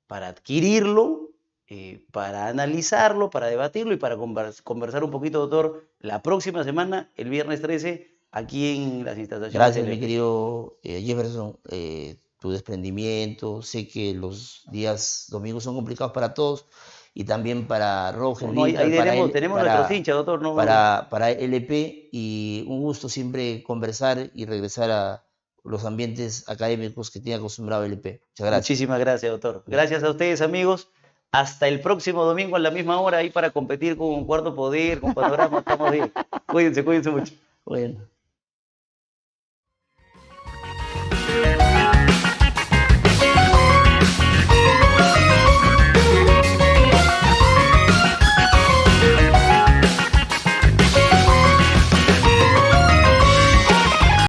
para adquirirlo, eh, para analizarlo, para debatirlo y para convers- conversar un poquito, doctor, la próxima semana, el viernes 13, aquí en las instalaciones. Gracias, mi querido eh, Jefferson. eh, tu desprendimiento. Sé que los días domingos son complicados para todos y también para Roger. No, ahí, ahí para tenemos, él- tenemos para- nuestros hinchas, doctor. No, para, para LP y un gusto siempre conversar y regresar a los ambientes académicos que tiene acostumbrado LP. Muchas gracias. Muchísimas gracias, doctor. Gracias a ustedes, amigos. Hasta el próximo domingo a la misma hora ahí para competir con Cuarto Poder, con Panorama. Estamos bien. Cuídense, cuídense mucho. Bueno.